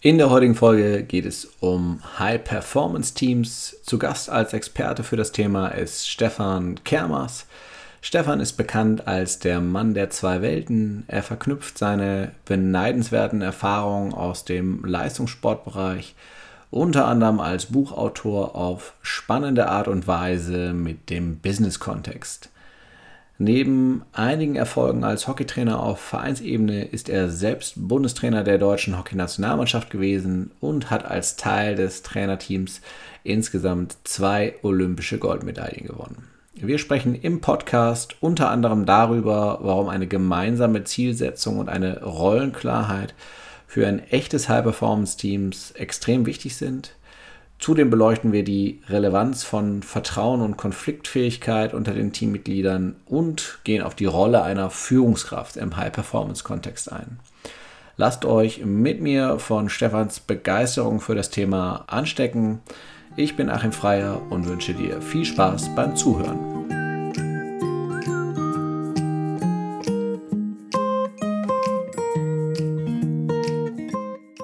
In der heutigen Folge geht es um High-Performance-Teams. Zu Gast als Experte für das Thema ist Stefan Kermers. Stefan ist bekannt als der Mann der zwei Welten. Er verknüpft seine beneidenswerten Erfahrungen aus dem Leistungssportbereich unter anderem als Buchautor auf spannende Art und Weise mit dem Business-Kontext. Neben einigen Erfolgen als Hockeytrainer auf Vereinsebene ist er selbst Bundestrainer der deutschen Hockeynationalmannschaft gewesen und hat als Teil des Trainerteams insgesamt zwei olympische Goldmedaillen gewonnen. Wir sprechen im Podcast unter anderem darüber, warum eine gemeinsame Zielsetzung und eine Rollenklarheit für ein echtes High-Performance-Teams extrem wichtig sind, Zudem beleuchten wir die Relevanz von Vertrauen und Konfliktfähigkeit unter den Teammitgliedern und gehen auf die Rolle einer Führungskraft im High-Performance-Kontext ein. Lasst euch mit mir von Stefans Begeisterung für das Thema anstecken. Ich bin Achim Freier und wünsche dir viel Spaß beim Zuhören.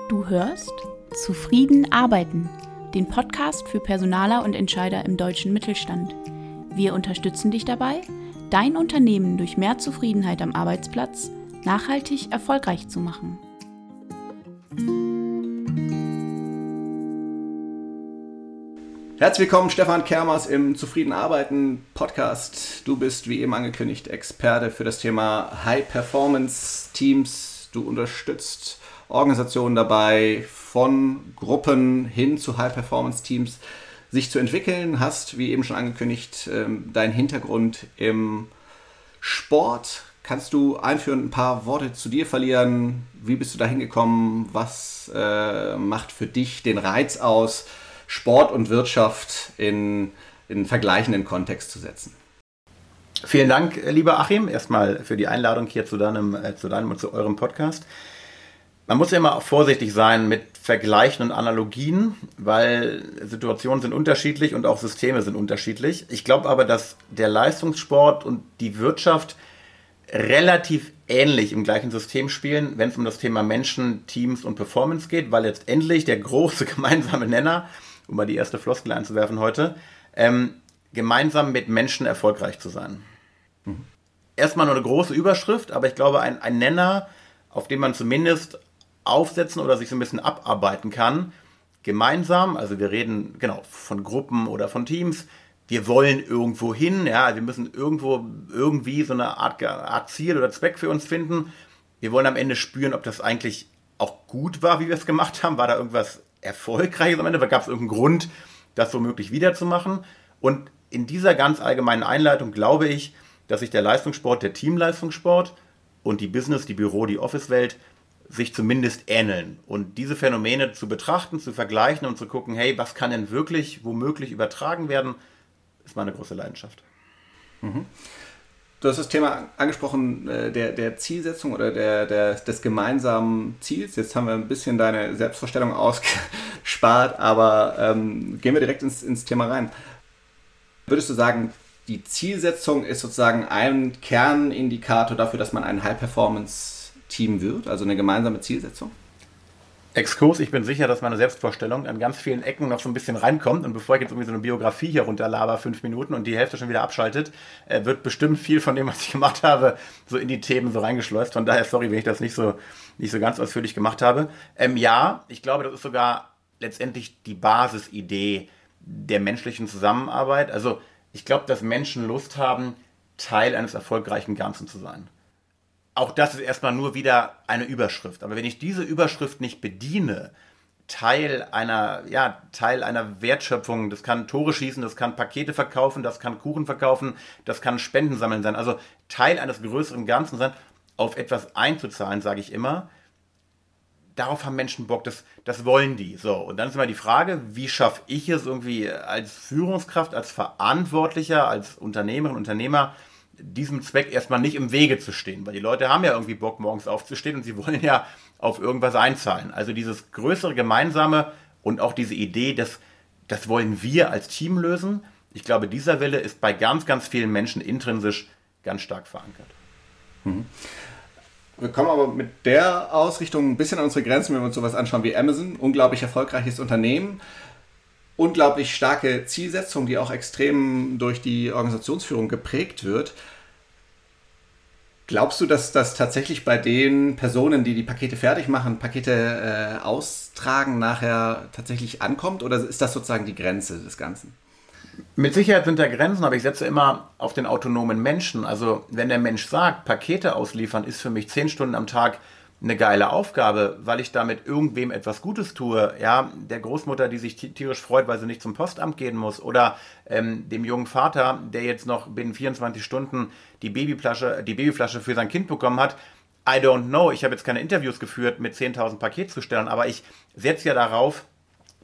Du hörst Zufrieden arbeiten den Podcast für Personaler und Entscheider im deutschen Mittelstand. Wir unterstützen dich dabei, dein Unternehmen durch mehr Zufriedenheit am Arbeitsplatz nachhaltig erfolgreich zu machen. Herzlich willkommen, Stefan Kermers im Zufrieden Arbeiten Podcast. Du bist, wie eben angekündigt, Experte für das Thema High Performance Teams. Du unterstützt Organisationen dabei, von Gruppen hin zu High-Performance-Teams sich zu entwickeln. Hast, wie eben schon angekündigt, ähm, deinen Hintergrund im Sport. Kannst du einführen, ein paar Worte zu dir verlieren? Wie bist du da hingekommen? Was äh, macht für dich den Reiz aus, Sport und Wirtschaft in, in vergleichenden Kontext zu setzen? Vielen Dank, lieber Achim, erstmal für die Einladung hier zu deinem, äh, zu deinem und zu eurem Podcast. Man muss ja immer vorsichtig sein mit Vergleichen und Analogien, weil Situationen sind unterschiedlich und auch Systeme sind unterschiedlich. Ich glaube aber, dass der Leistungssport und die Wirtschaft relativ ähnlich im gleichen System spielen, wenn es um das Thema Menschen, Teams und Performance geht, weil letztendlich der große gemeinsame Nenner, um mal die erste Floskel einzuwerfen heute, ähm, gemeinsam mit Menschen erfolgreich zu sein. Mhm. Erstmal nur eine große Überschrift, aber ich glaube, ein, ein Nenner, auf den man zumindest aufsetzen oder sich so ein bisschen abarbeiten kann. Gemeinsam, also wir reden genau von Gruppen oder von Teams. Wir wollen irgendwo hin, ja, wir müssen irgendwo irgendwie so eine Art, Art Ziel oder Zweck für uns finden. Wir wollen am Ende spüren, ob das eigentlich auch gut war, wie wir es gemacht haben. War da irgendwas Erfolgreiches am Ende? Gab es irgendeinen Grund, das womöglich wiederzumachen? Und in dieser ganz allgemeinen Einleitung glaube ich, dass sich der Leistungssport, der Teamleistungssport und die Business, die Büro, die Office-Welt sich zumindest ähneln. Und diese Phänomene zu betrachten, zu vergleichen und zu gucken, hey, was kann denn wirklich womöglich übertragen werden, ist meine große Leidenschaft. Mhm. Du hast das Thema angesprochen, äh, der, der Zielsetzung oder der, der, des gemeinsamen Ziels. Jetzt haben wir ein bisschen deine Selbstvorstellung ausgespart, aber ähm, gehen wir direkt ins, ins Thema rein. Würdest du sagen, die Zielsetzung ist sozusagen ein Kernindikator dafür, dass man einen High-Performance Team wird, also eine gemeinsame Zielsetzung? Exkurs, ich bin sicher, dass meine Selbstvorstellung an ganz vielen Ecken noch so ein bisschen reinkommt. Und bevor ich jetzt irgendwie so eine Biografie hier runterlaber, fünf Minuten und die Hälfte schon wieder abschaltet, äh, wird bestimmt viel von dem, was ich gemacht habe, so in die Themen so reingeschleust. Von daher, sorry, wenn ich das nicht so, nicht so ganz ausführlich gemacht habe. Ähm, ja, ich glaube, das ist sogar letztendlich die Basisidee der menschlichen Zusammenarbeit. Also, ich glaube, dass Menschen Lust haben, Teil eines erfolgreichen Ganzen zu sein auch das ist erstmal nur wieder eine Überschrift. Aber wenn ich diese Überschrift nicht bediene, Teil einer, ja, Teil einer Wertschöpfung, das kann Tore schießen, das kann Pakete verkaufen, das kann Kuchen verkaufen, das kann Spenden sammeln sein. Also Teil eines größeren Ganzen sein, auf etwas einzuzahlen, sage ich immer. Darauf haben Menschen Bock, das, das wollen die. So, und dann ist immer die Frage, wie schaffe ich es irgendwie als Führungskraft, als Verantwortlicher, als Unternehmerin, Unternehmer, diesem Zweck erstmal nicht im Wege zu stehen, weil die Leute haben ja irgendwie Bock, morgens aufzustehen und sie wollen ja auf irgendwas einzahlen. Also dieses größere Gemeinsame und auch diese Idee, dass das wollen wir als Team lösen. Ich glaube, dieser Wille ist bei ganz, ganz vielen Menschen intrinsisch ganz stark verankert. Mhm. Wir kommen aber mit der Ausrichtung ein bisschen an unsere Grenzen, wenn wir uns sowas anschauen wie Amazon. Unglaublich erfolgreiches Unternehmen, unglaublich starke Zielsetzung, die auch extrem durch die Organisationsführung geprägt wird. Glaubst du, dass das tatsächlich bei den Personen, die die Pakete fertig machen, Pakete äh, austragen, nachher tatsächlich ankommt? Oder ist das sozusagen die Grenze des Ganzen? Mit Sicherheit sind da Grenzen, aber ich setze immer auf den autonomen Menschen. Also wenn der Mensch sagt, Pakete ausliefern ist für mich zehn Stunden am Tag eine geile Aufgabe, weil ich damit irgendwem etwas Gutes tue. Ja, der Großmutter, die sich tierisch freut, weil sie nicht zum Postamt gehen muss, oder ähm, dem jungen Vater, der jetzt noch binnen 24 Stunden die Babyflasche, die Babyflasche für sein Kind bekommen hat. I don't know. Ich habe jetzt keine Interviews geführt mit 10.000 Paketzustellern, aber ich setze ja darauf,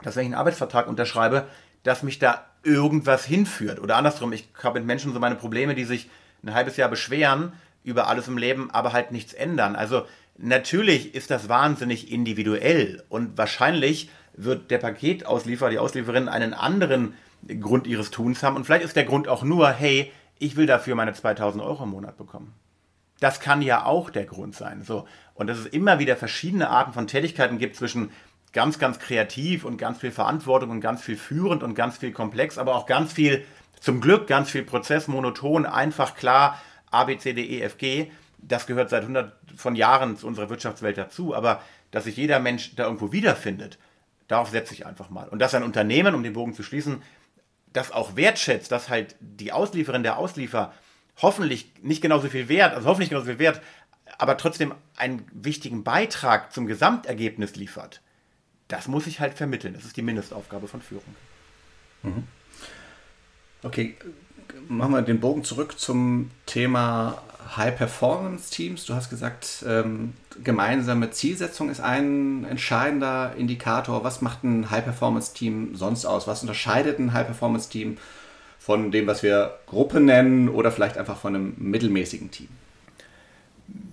dass wenn ich einen Arbeitsvertrag unterschreibe, dass mich da irgendwas hinführt. Oder andersrum, ich habe mit Menschen so meine Probleme, die sich ein halbes Jahr beschweren über alles im Leben, aber halt nichts ändern. Also Natürlich ist das wahnsinnig individuell und wahrscheinlich wird der Paketauslieferer, die Auslieferin einen anderen Grund ihres Tuns haben und vielleicht ist der Grund auch nur, hey, ich will dafür meine 2000 Euro im Monat bekommen. Das kann ja auch der Grund sein. So. Und dass es immer wieder verschiedene Arten von Tätigkeiten gibt zwischen ganz, ganz kreativ und ganz viel Verantwortung und ganz viel führend und ganz viel komplex, aber auch ganz viel, zum Glück ganz viel Prozess, monoton, einfach, klar, A, B, C, D, E, F, G das gehört seit 100 von Jahren zu unserer Wirtschaftswelt dazu, aber dass sich jeder Mensch da irgendwo wiederfindet, darauf setze ich einfach mal. Und dass ein Unternehmen, um den Bogen zu schließen, das auch wertschätzt, dass halt die Auslieferin, der Ausliefer hoffentlich nicht genauso viel wert, also hoffentlich genauso viel wert, aber trotzdem einen wichtigen Beitrag zum Gesamtergebnis liefert, das muss ich halt vermitteln. Das ist die Mindestaufgabe von Führung. Mhm. Okay, machen wir den Bogen zurück zum Thema High-Performance-Teams. Du hast gesagt, ähm, gemeinsame Zielsetzung ist ein entscheidender Indikator. Was macht ein High-Performance-Team sonst aus? Was unterscheidet ein High-Performance-Team von dem, was wir Gruppe nennen oder vielleicht einfach von einem mittelmäßigen Team?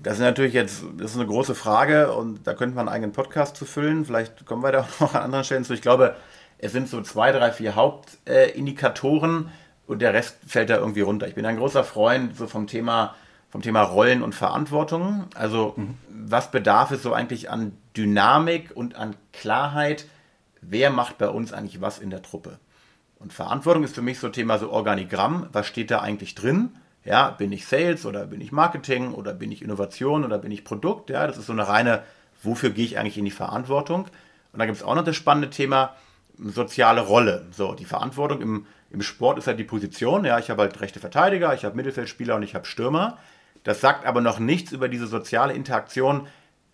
Das ist natürlich jetzt das ist eine große Frage und da könnte man einen eigenen Podcast zu füllen. Vielleicht kommen wir da auch noch an anderen Stellen zu. Ich glaube, es sind so zwei, drei, vier Hauptindikatoren äh, und der Rest fällt da irgendwie runter. Ich bin ein großer Freund so vom Thema vom Thema Rollen und Verantwortung. Also mhm. was bedarf es so eigentlich an Dynamik und an Klarheit? Wer macht bei uns eigentlich was in der Truppe? Und Verantwortung ist für mich so Thema so Organigramm. Was steht da eigentlich drin? Ja, bin ich Sales oder bin ich Marketing oder bin ich Innovation oder bin ich Produkt? Ja, das ist so eine reine, wofür gehe ich eigentlich in die Verantwortung? Und da gibt es auch noch das spannende Thema soziale Rolle. So, die Verantwortung im, im Sport ist halt die Position. Ja, ich habe halt rechte Verteidiger, ich habe Mittelfeldspieler und ich habe Stürmer. Das sagt aber noch nichts über diese soziale Interaktion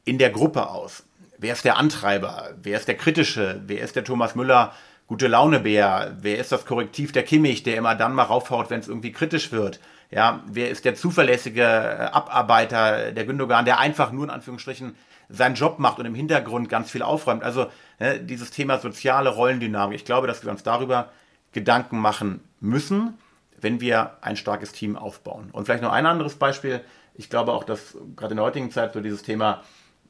in der Gruppe aus. Wer ist der Antreiber? Wer ist der Kritische? Wer ist der Thomas Müller? Gute Launebär? Wer ist das Korrektiv der Kimmich, der immer dann mal raufhaut, wenn es irgendwie kritisch wird? Ja, wer ist der zuverlässige äh, Abarbeiter der Gündogan, der einfach nur in Anführungsstrichen seinen Job macht und im Hintergrund ganz viel aufräumt? Also ne, dieses Thema soziale Rollendynamik. Ich glaube, dass wir uns darüber Gedanken machen müssen wenn wir ein starkes Team aufbauen. Und vielleicht noch ein anderes Beispiel. Ich glaube auch, dass gerade in der heutigen Zeit so dieses Thema,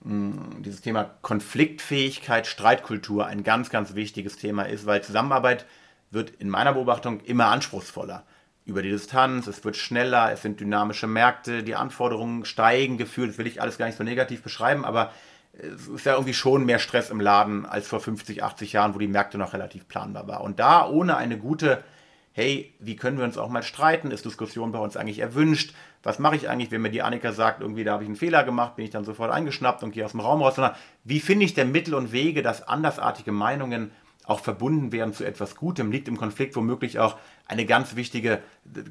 hm, dieses Thema Konfliktfähigkeit, Streitkultur ein ganz, ganz wichtiges Thema ist, weil Zusammenarbeit wird in meiner Beobachtung immer anspruchsvoller. Über die Distanz, es wird schneller, es sind dynamische Märkte, die Anforderungen steigen gefühlt, das will ich alles gar nicht so negativ beschreiben, aber es ist ja irgendwie schon mehr Stress im Laden als vor 50, 80 Jahren, wo die Märkte noch relativ planbar waren. Und da ohne eine gute hey, wie können wir uns auch mal streiten? Ist Diskussion bei uns eigentlich erwünscht? Was mache ich eigentlich, wenn mir die Annika sagt, irgendwie da habe ich einen Fehler gemacht, bin ich dann sofort eingeschnappt und gehe aus dem Raum raus? Sondern wie finde ich denn Mittel und Wege, dass andersartige Meinungen auch verbunden werden zu etwas Gutem? Liegt im Konflikt womöglich auch eine ganz wichtige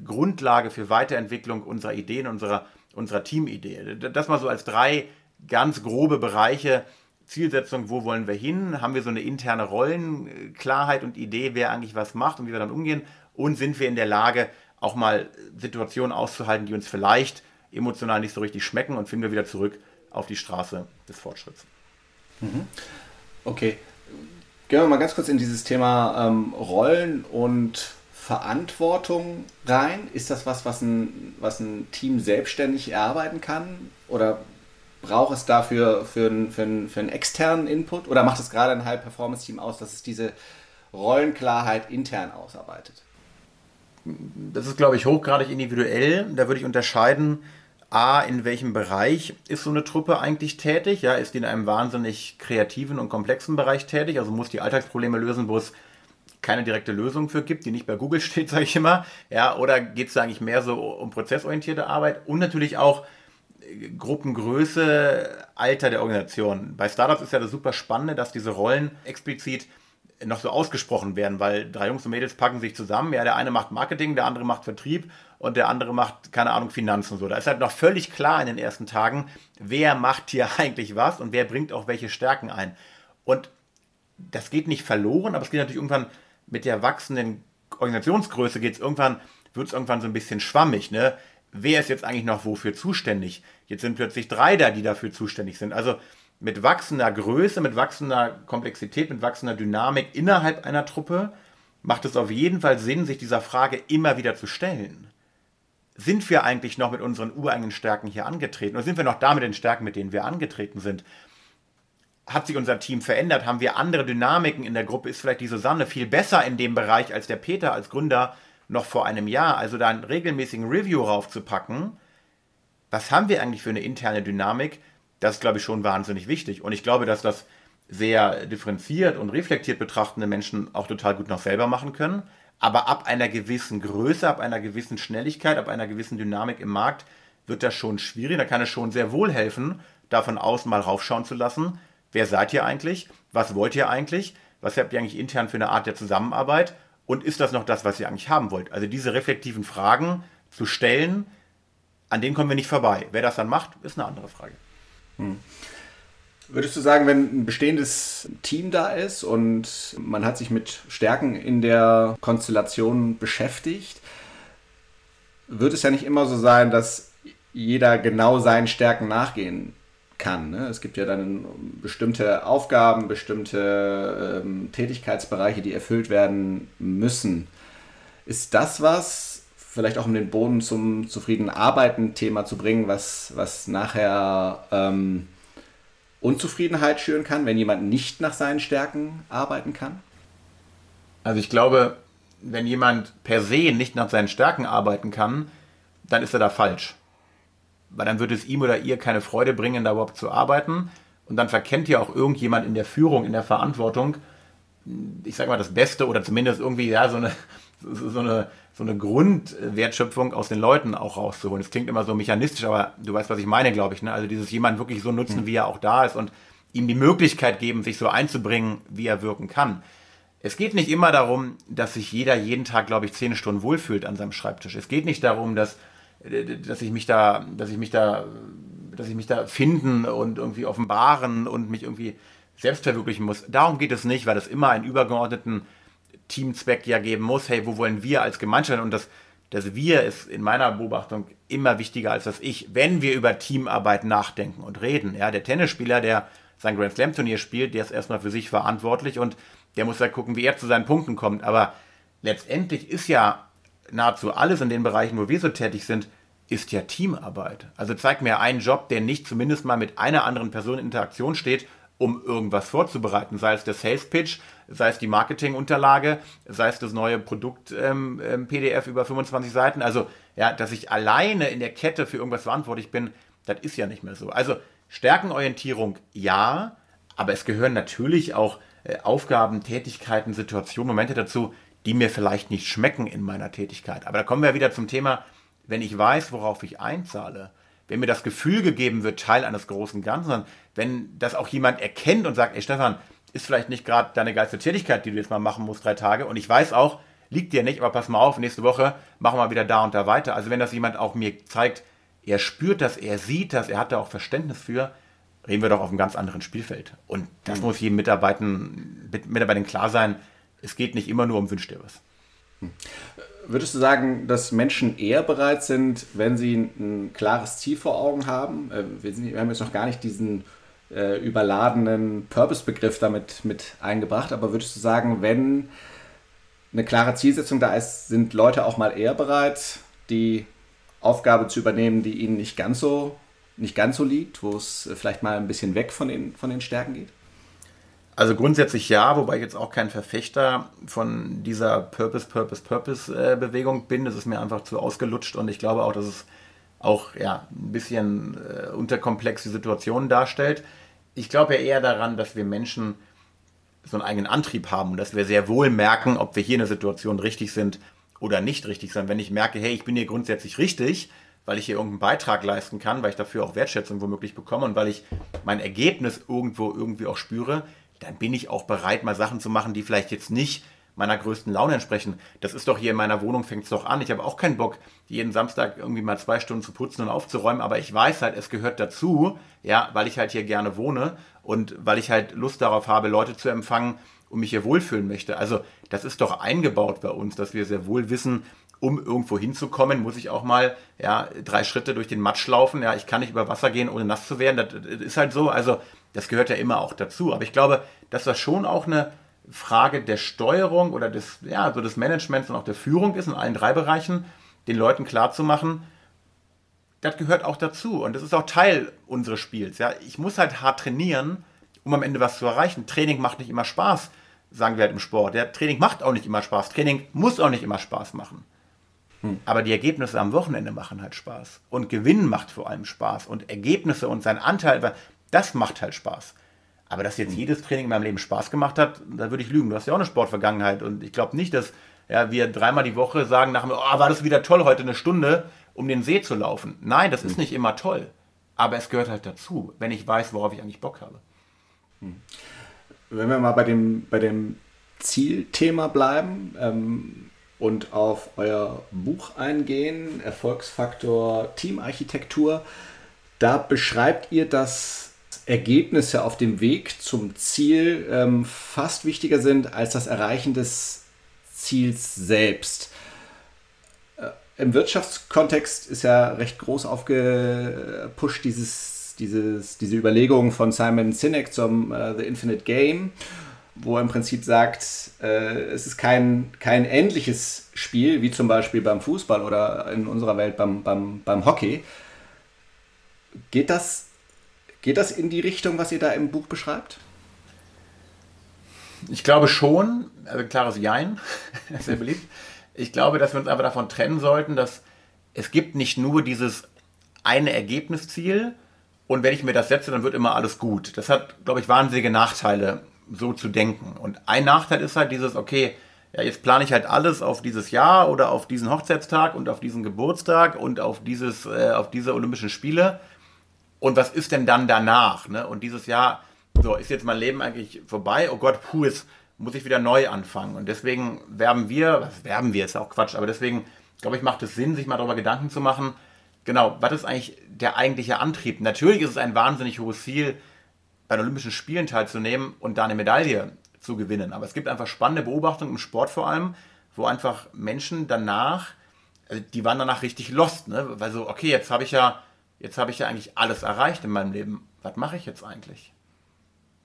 Grundlage für Weiterentwicklung unserer Ideen, unserer, unserer Teamidee. Das mal so als drei ganz grobe Bereiche, Zielsetzung, wo wollen wir hin? Haben wir so eine interne Rollenklarheit und Idee, wer eigentlich was macht und wie wir dann umgehen? und sind wir in der Lage, auch mal Situationen auszuhalten, die uns vielleicht emotional nicht so richtig schmecken und finden wir wieder zurück auf die Straße des Fortschritts. Mhm. Okay, gehen wir mal ganz kurz in dieses Thema ähm, Rollen und Verantwortung rein. Ist das was, was ein, was ein Team selbstständig erarbeiten kann? Oder braucht es dafür für, einen, für, für einen externen Input? Oder macht es gerade ein High-Performance-Team aus, dass es diese Rollenklarheit intern ausarbeitet? das ist, glaube ich, hochgradig individuell. Da würde ich unterscheiden A, in welchem Bereich ist so eine Truppe eigentlich tätig? Ja, ist die in einem wahnsinnig kreativen und komplexen Bereich tätig? Also muss die Alltagsprobleme lösen, wo es keine direkte Lösung für gibt, die nicht bei Google steht, sage ich immer. Ja, oder geht es eigentlich mehr so um prozessorientierte Arbeit und natürlich auch Gruppengröße, Alter der Organisation. Bei Startups ist ja das super Spannende, dass diese Rollen explizit noch so ausgesprochen werden, weil drei Jungs und Mädels packen sich zusammen. Ja, der eine macht Marketing, der andere macht Vertrieb und der andere macht, keine Ahnung, Finanzen. So. Da ist halt noch völlig klar in den ersten Tagen, wer macht hier eigentlich was und wer bringt auch welche Stärken ein. Und das geht nicht verloren, aber es geht natürlich irgendwann mit der wachsenden Organisationsgröße geht es irgendwann, wird es irgendwann so ein bisschen schwammig, ne? Wer ist jetzt eigentlich noch wofür zuständig? Jetzt sind plötzlich drei da, die dafür zuständig sind. Also mit wachsender Größe, mit wachsender Komplexität, mit wachsender Dynamik innerhalb einer Truppe macht es auf jeden Fall Sinn, sich dieser Frage immer wieder zu stellen. Sind wir eigentlich noch mit unseren ureigenen Stärken hier angetreten? Oder sind wir noch da mit den Stärken, mit denen wir angetreten sind? hat sich unser Team verändert? Haben wir andere Dynamiken in der Gruppe? Ist vielleicht die Susanne viel besser in dem Bereich als der Peter als Gründer noch vor einem Jahr? Also da einen regelmäßigen Review raufzupacken. Was haben wir eigentlich für eine interne Dynamik? Das ist, glaube ich, schon wahnsinnig wichtig. Und ich glaube, dass das sehr differenziert und reflektiert betrachtende Menschen auch total gut noch selber machen können. Aber ab einer gewissen Größe, ab einer gewissen Schnelligkeit, ab einer gewissen Dynamik im Markt wird das schon schwierig. Da kann es schon sehr wohl helfen, davon aus mal raufschauen zu lassen wer seid ihr eigentlich? Was wollt ihr eigentlich? Was habt ihr eigentlich intern für eine Art der Zusammenarbeit? Und ist das noch das, was ihr eigentlich haben wollt? Also diese reflektiven Fragen zu stellen, an denen kommen wir nicht vorbei. Wer das dann macht, ist eine andere Frage. Hm. Würdest du sagen, wenn ein bestehendes Team da ist und man hat sich mit Stärken in der Konstellation beschäftigt, wird es ja nicht immer so sein, dass jeder genau seinen Stärken nachgehen kann. Ne? Es gibt ja dann bestimmte Aufgaben, bestimmte ähm, Tätigkeitsbereiche, die erfüllt werden müssen. Ist das was, vielleicht auch um den Boden zum zufriedenen Arbeiten-Thema zu bringen, was, was nachher ähm, Unzufriedenheit schüren kann, wenn jemand nicht nach seinen Stärken arbeiten kann? Also ich glaube, wenn jemand per se nicht nach seinen Stärken arbeiten kann, dann ist er da falsch weil dann wird es ihm oder ihr keine Freude bringen, da überhaupt zu arbeiten. Und dann verkennt ja auch irgendjemand in der Führung, in der Verantwortung, ich sag mal, das Beste oder zumindest irgendwie ja, so, eine, so, eine, so eine Grundwertschöpfung aus den Leuten auch rauszuholen. Das klingt immer so mechanistisch, aber du weißt, was ich meine, glaube ich. Ne? Also dieses jemand wirklich so nutzen, mhm. wie er auch da ist und ihm die Möglichkeit geben, sich so einzubringen, wie er wirken kann. Es geht nicht immer darum, dass sich jeder jeden Tag, glaube ich, zehn Stunden wohlfühlt an seinem Schreibtisch. Es geht nicht darum, dass dass ich mich da, dass ich mich da, dass ich mich da finden und irgendwie offenbaren und mich irgendwie selbst verwirklichen muss. Darum geht es nicht, weil es immer einen übergeordneten Teamzweck ja geben muss. Hey, wo wollen wir als Gemeinschaft? Und das, das Wir ist in meiner Beobachtung immer wichtiger als das Ich, wenn wir über Teamarbeit nachdenken und reden. Ja, der Tennisspieler, der sein Grand Slam Turnier spielt, der ist erstmal für sich verantwortlich und der muss ja gucken, wie er zu seinen Punkten kommt. Aber letztendlich ist ja nahezu alles in den Bereichen, wo wir so tätig sind, ist ja Teamarbeit. Also zeig mir einen Job, der nicht zumindest mal mit einer anderen Person in Interaktion steht, um irgendwas vorzubereiten. Sei es der Sales Pitch, sei es die Marketingunterlage, sei es das neue Produkt-PDF ähm, ähm über 25 Seiten. Also, ja, dass ich alleine in der Kette für irgendwas verantwortlich bin, das ist ja nicht mehr so. Also, Stärkenorientierung ja, aber es gehören natürlich auch äh, Aufgaben, Tätigkeiten, Situationen, Momente dazu, die mir vielleicht nicht schmecken in meiner Tätigkeit. Aber da kommen wir wieder zum Thema, wenn ich weiß, worauf ich einzahle, wenn mir das Gefühl gegeben wird, Teil eines großen Ganzen, wenn das auch jemand erkennt und sagt, ey Stefan, ist vielleicht nicht gerade deine geilste Tätigkeit, die du jetzt mal machen musst, drei Tage. Und ich weiß auch, liegt dir nicht, aber pass mal auf, nächste Woche machen wir wieder da und da weiter. Also wenn das jemand auch mir zeigt, er spürt das, er sieht das, er hat da auch Verständnis für, reden wir doch auf einem ganz anderen Spielfeld. Und das mhm. muss jedem Mitarbeiter, Mitarbeitern klar sein, es geht nicht immer nur um Wünsch dir was. Hm. Würdest du sagen, dass Menschen eher bereit sind, wenn sie ein, klares Ziel vor Augen haben? Äh, wir, sind, wir haben jetzt noch gar nicht diesen äh, überladenen Purpose-Begriff damit mit eingebracht, aber würdest du sagen, wenn eine klare Zielsetzung da ist, sind Leute auch mal eher bereit, die Aufgabe zu übernehmen, die ihnen nicht ganz so, nicht ganz so liegt, wo es vielleicht mal ein bisschen weg von den, von den Stärken geht? Also grundsätzlich ja, wobei ich jetzt auch kein Verfechter von dieser Purpose, Purpose, Purpose-Bewegung bin. Das ist mir einfach zu ausgelutscht und ich glaube auch, dass es auch ja, ein bisschen äh, unterkomplexe Situationen darstellt. Ich glaube ja eher daran, dass wir Menschen so einen eigenen Antrieb haben und dass wir sehr wohl merken, ob wir hier in der Situation richtig sind oder nicht richtig sind. Wenn ich merke, hey, ich bin hier grundsätzlich richtig, weil ich hier irgendeinen Beitrag leisten kann, weil ich dafür auch Wertschätzung womöglich bekomme und weil ich mein Ergebnis irgendwo irgendwie auch spüre, dann bin ich auch bereit, mal Sachen zu machen, die vielleicht jetzt nicht meiner größten Laune entsprechen. Das ist doch hier in meiner Wohnung, fängt es doch an. Ich habe auch keinen Bock, jeden Samstag irgendwie mal zwei Stunden zu putzen und aufzuräumen, aber ich weiß halt, es gehört dazu, ja, weil ich halt hier gerne wohne und weil ich halt Lust darauf habe, Leute zu empfangen und mich hier wohlfühlen möchte. Also das ist doch eingebaut bei uns, dass wir sehr wohl wissen, um irgendwo hinzukommen, muss ich auch mal ja, drei Schritte durch den Matsch laufen. Ja, ich kann nicht über Wasser gehen, ohne nass zu werden. Das ist halt so. Also das gehört ja immer auch dazu. Aber ich glaube, dass das schon auch eine Frage der Steuerung oder des, ja, so des Managements und auch der Führung ist in allen drei Bereichen, den Leuten klarzumachen, das gehört auch dazu. Und das ist auch Teil unseres Spiels. Ja. Ich muss halt hart trainieren, um am Ende was zu erreichen. Training macht nicht immer Spaß, sagen wir halt im Sport. Ja. Training macht auch nicht immer Spaß. Training muss auch nicht immer Spaß machen. Hm. Aber die Ergebnisse am Wochenende machen halt Spaß. Und Gewinnen macht vor allem Spaß. Und Ergebnisse und sein Anteil, das macht halt Spaß. Aber dass jetzt hm. jedes Training in meinem Leben Spaß gemacht hat, da würde ich lügen. Du hast ja auch eine Sportvergangenheit. Und ich glaube nicht, dass ja, wir dreimal die Woche sagen nach oh, war das wieder toll, heute eine Stunde, um den See zu laufen. Nein, das ist hm. nicht immer toll. Aber es gehört halt dazu, wenn ich weiß, worauf ich eigentlich Bock habe. Hm. Wenn wir mal bei dem, bei dem Zielthema bleiben, ähm, und auf euer Buch eingehen, Erfolgsfaktor Teamarchitektur. Da beschreibt ihr, dass Ergebnisse auf dem Weg zum Ziel ähm, fast wichtiger sind als das Erreichen des Ziels selbst. Äh, Im Wirtschaftskontext ist ja recht groß aufgepusht dieses, dieses, diese Überlegung von Simon Sinek zum äh, The Infinite Game wo er im Prinzip sagt, äh, es ist kein, kein endliches Spiel, wie zum Beispiel beim Fußball oder in unserer Welt beim, beim, beim Hockey. Geht das, geht das in die Richtung, was ihr da im Buch beschreibt? Ich glaube schon, also klares Jein, sehr beliebt. Ich glaube, dass wir uns aber davon trennen sollten, dass es gibt nicht nur dieses eine Ergebnisziel und wenn ich mir das setze, dann wird immer alles gut. Das hat, glaube ich, wahnsinnige Nachteile so zu denken. Und ein Nachteil ist halt dieses, okay, ja, jetzt plane ich halt alles auf dieses Jahr oder auf diesen Hochzeitstag und auf diesen Geburtstag und auf, dieses, äh, auf diese Olympischen Spiele. Und was ist denn dann danach? Ne? Und dieses Jahr, so, ist jetzt mein Leben eigentlich vorbei? Oh Gott, puh, jetzt muss ich wieder neu anfangen. Und deswegen werben wir, was werben wir, ist ja auch Quatsch, aber deswegen, glaube ich, macht es Sinn, sich mal darüber Gedanken zu machen, genau, was ist eigentlich der eigentliche Antrieb? Natürlich ist es ein wahnsinnig hohes Ziel, bei den Olympischen Spielen teilzunehmen und da eine Medaille zu gewinnen. Aber es gibt einfach spannende Beobachtungen im Sport vor allem, wo einfach Menschen danach, also die waren danach richtig lost, ne? weil so, okay, jetzt habe ich ja, jetzt habe ich ja eigentlich alles erreicht in meinem Leben. Was mache ich jetzt eigentlich?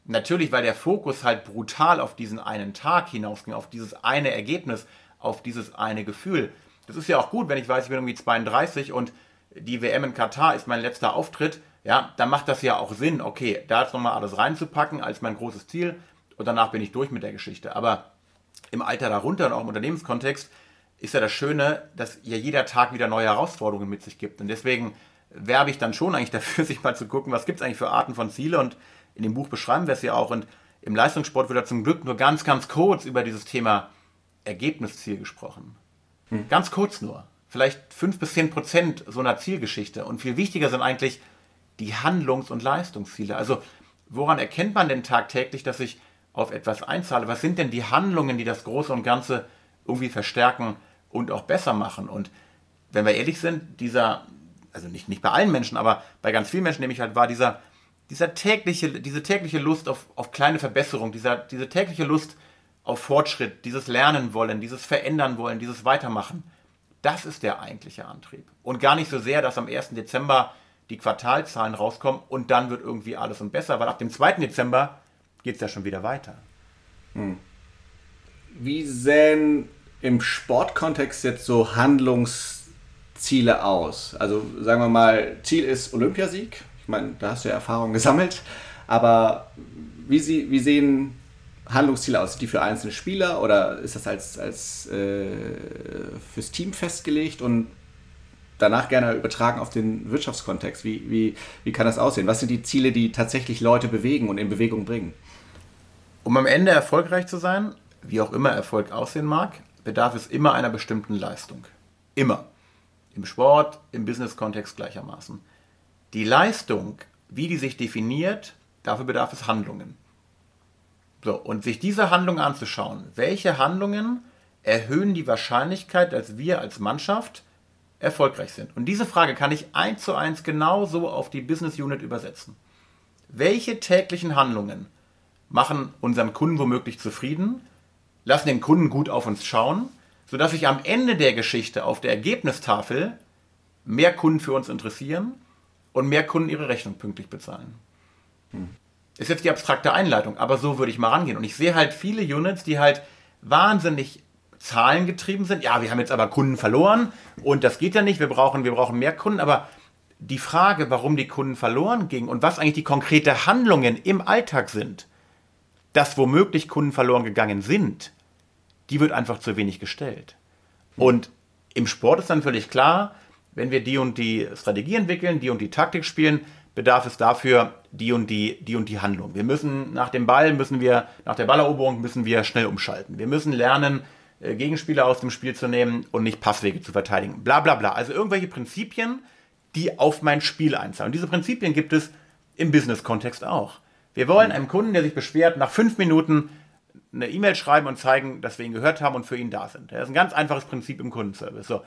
Natürlich, weil der Fokus halt brutal auf diesen einen Tag hinausging, auf dieses eine Ergebnis, auf dieses eine Gefühl. Das ist ja auch gut, wenn ich weiß, ich bin irgendwie 32 und die WM in Katar ist mein letzter Auftritt ja, dann macht das ja auch Sinn, okay, da jetzt nochmal alles reinzupacken als mein großes Ziel und danach bin ich durch mit der Geschichte. Aber im Alter darunter und auch im Unternehmenskontext ist ja das Schöne, dass ja jeder Tag wieder neue Herausforderungen mit sich gibt. Und deswegen werbe ich dann schon eigentlich dafür, sich mal zu gucken, was gibt es eigentlich für Arten von Ziele. Und in dem Buch beschreiben wir es ja auch. Und im Leistungssport wird da zum Glück nur ganz, ganz kurz über dieses Thema Ergebnisziel gesprochen. Hm. Ganz kurz nur. Vielleicht 5 bis 10 Prozent so einer Zielgeschichte. Und viel wichtiger sind eigentlich die Handlungs- und Leistungsziele. Also woran erkennt man denn tagtäglich, dass ich auf etwas einzahle? Was sind denn die Handlungen, die das Große und Ganze irgendwie verstärken und auch besser machen? Und wenn wir ehrlich sind, dieser, also nicht, nicht bei allen Menschen, aber bei ganz vielen Menschen nehme ich halt wahr, dieser, dieser tägliche, diese tägliche Lust auf, auf kleine Verbesserung, dieser, diese tägliche Lust auf Fortschritt, dieses Lernen wollen, dieses Verändern wollen, dieses Weitermachen, das ist der eigentliche Antrieb. Und gar nicht so sehr, dass am 1. Dezember die Quartalzahlen rauskommen und dann wird irgendwie alles und besser, weil ab dem 2. Dezember geht es ja schon wieder weiter. Hm. Wie sehen im Sportkontext jetzt so Handlungsziele aus? Also sagen wir mal, Ziel ist Olympiasieg. Ich meine, da hast du ja Erfahrung gesammelt. Aber wie, sie, wie sehen Handlungsziele aus? Die für einzelne Spieler oder ist das als, als äh, fürs Team festgelegt? Und danach gerne übertragen auf den Wirtschaftskontext. Wie, wie, wie kann das aussehen? Was sind die Ziele, die tatsächlich Leute bewegen und in Bewegung bringen? Um am Ende erfolgreich zu sein, wie auch immer Erfolg aussehen mag, bedarf es immer einer bestimmten Leistung. Immer. Im Sport, im Business-Kontext gleichermaßen. Die Leistung, wie die sich definiert, dafür bedarf es Handlungen. So, und sich diese Handlungen anzuschauen, welche Handlungen erhöhen die Wahrscheinlichkeit, dass wir als Mannschaft erfolgreich sind. Und diese Frage kann ich eins zu eins genauso auf die Business Unit übersetzen. Welche täglichen Handlungen machen unseren Kunden womöglich zufrieden, lassen den Kunden gut auf uns schauen, sodass sich am Ende der Geschichte auf der Ergebnistafel mehr Kunden für uns interessieren und mehr Kunden ihre Rechnung pünktlich bezahlen. Hm. Ist jetzt die abstrakte Einleitung, aber so würde ich mal rangehen. Und ich sehe halt viele Units, die halt wahnsinnig zahlengetrieben sind. Ja, wir haben jetzt aber Kunden verloren und das geht ja nicht. Wir brauchen, wir brauchen mehr Kunden. Aber die Frage, warum die Kunden verloren gingen und was eigentlich die konkrete Handlungen im Alltag sind, dass womöglich Kunden verloren gegangen sind, die wird einfach zu wenig gestellt. Und im Sport ist dann völlig klar, wenn wir die und die Strategie entwickeln, die und die Taktik spielen, bedarf es dafür die und die, die und die Handlung. Wir müssen nach dem Ball, müssen wir, nach der Balleroberung müssen wir schnell umschalten. Wir müssen lernen, Gegenspieler aus dem Spiel zu nehmen und nicht Passwege zu verteidigen. Bla bla bla. Also irgendwelche Prinzipien, die auf mein Spiel einzahlen. Und diese Prinzipien gibt es im Business-Kontext auch. Wir wollen einem Kunden, der sich beschwert, nach fünf Minuten eine E-Mail schreiben und zeigen, dass wir ihn gehört haben und für ihn da sind. Das ist ein ganz einfaches Prinzip im Kundenservice. So.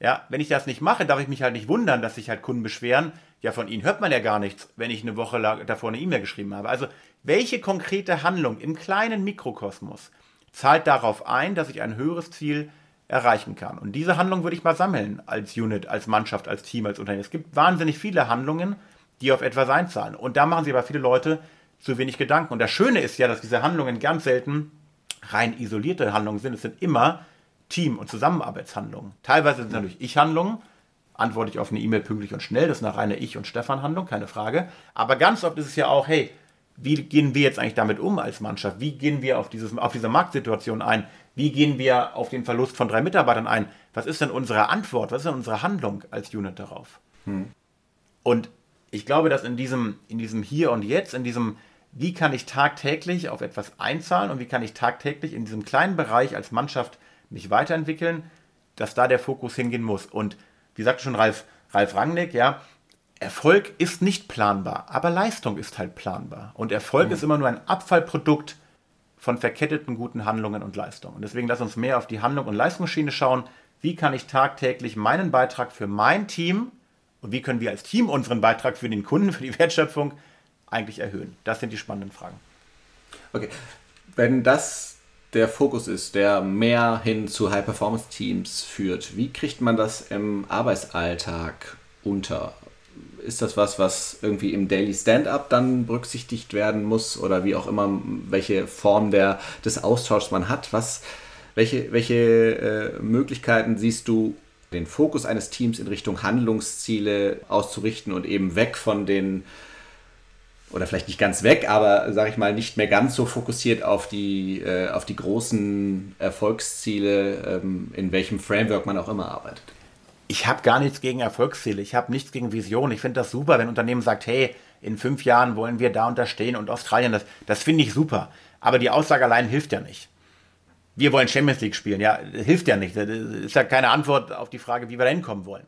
Ja, wenn ich das nicht mache, darf ich mich halt nicht wundern, dass sich halt Kunden beschweren. Ja, von ihnen hört man ja gar nichts, wenn ich eine Woche davor eine E-Mail geschrieben habe. Also, welche konkrete Handlung im kleinen Mikrokosmos zahlt darauf ein, dass ich ein höheres Ziel erreichen kann. Und diese Handlung würde ich mal sammeln als Unit, als Mannschaft, als Team, als Unternehmen. Es gibt wahnsinnig viele Handlungen, die auf etwas einzahlen. Und da machen sich aber viele Leute zu wenig Gedanken. Und das Schöne ist ja, dass diese Handlungen ganz selten rein isolierte Handlungen sind. Es sind immer Team- und Zusammenarbeitshandlungen. Teilweise sind es natürlich Ich-Handlungen. Antworte ich auf eine E-Mail pünktlich und schnell. Das ist eine reine Ich- und Stefan-Handlung, keine Frage. Aber ganz oft ist es ja auch, hey, wie gehen wir jetzt eigentlich damit um als Mannschaft? Wie gehen wir auf, dieses, auf diese Marktsituation ein? Wie gehen wir auf den Verlust von drei Mitarbeitern ein? Was ist denn unsere Antwort? Was ist denn unsere Handlung als Unit darauf? Hm. Und ich glaube, dass in diesem, in diesem Hier und Jetzt, in diesem, wie kann ich tagtäglich auf etwas einzahlen und wie kann ich tagtäglich in diesem kleinen Bereich als Mannschaft mich weiterentwickeln, dass da der Fokus hingehen muss. Und wie sagte schon Ralf, Ralf Rangnick, ja, Erfolg ist nicht planbar, aber Leistung ist halt planbar. Und Erfolg mhm. ist immer nur ein Abfallprodukt von verketteten guten Handlungen und Leistungen. Und deswegen lass uns mehr auf die Handlung und Leistungsschiene schauen. Wie kann ich tagtäglich meinen Beitrag für mein Team und wie können wir als Team unseren Beitrag für den Kunden, für die Wertschöpfung eigentlich erhöhen? Das sind die spannenden Fragen. Okay, wenn das der Fokus ist, der mehr hin zu High-Performance-Teams führt, wie kriegt man das im Arbeitsalltag unter? Ist das was, was irgendwie im Daily Stand-up dann berücksichtigt werden muss oder wie auch immer, welche Form der, des Austauschs man hat? Was, welche welche äh, Möglichkeiten siehst du, den Fokus eines Teams in Richtung Handlungsziele auszurichten und eben weg von den oder vielleicht nicht ganz weg, aber sage ich mal nicht mehr ganz so fokussiert auf die, äh, auf die großen Erfolgsziele, ähm, in welchem Framework man auch immer arbeitet ich habe gar nichts gegen Erfolgsziele, ich habe nichts gegen Vision. Ich finde das super, wenn ein Unternehmen sagt, hey, in fünf Jahren wollen wir da und da stehen und Australien, das, das finde ich super. Aber die Aussage allein hilft ja nicht. Wir wollen Champions League spielen, ja, hilft ja nicht. Das ist ja keine Antwort auf die Frage, wie wir da hinkommen wollen.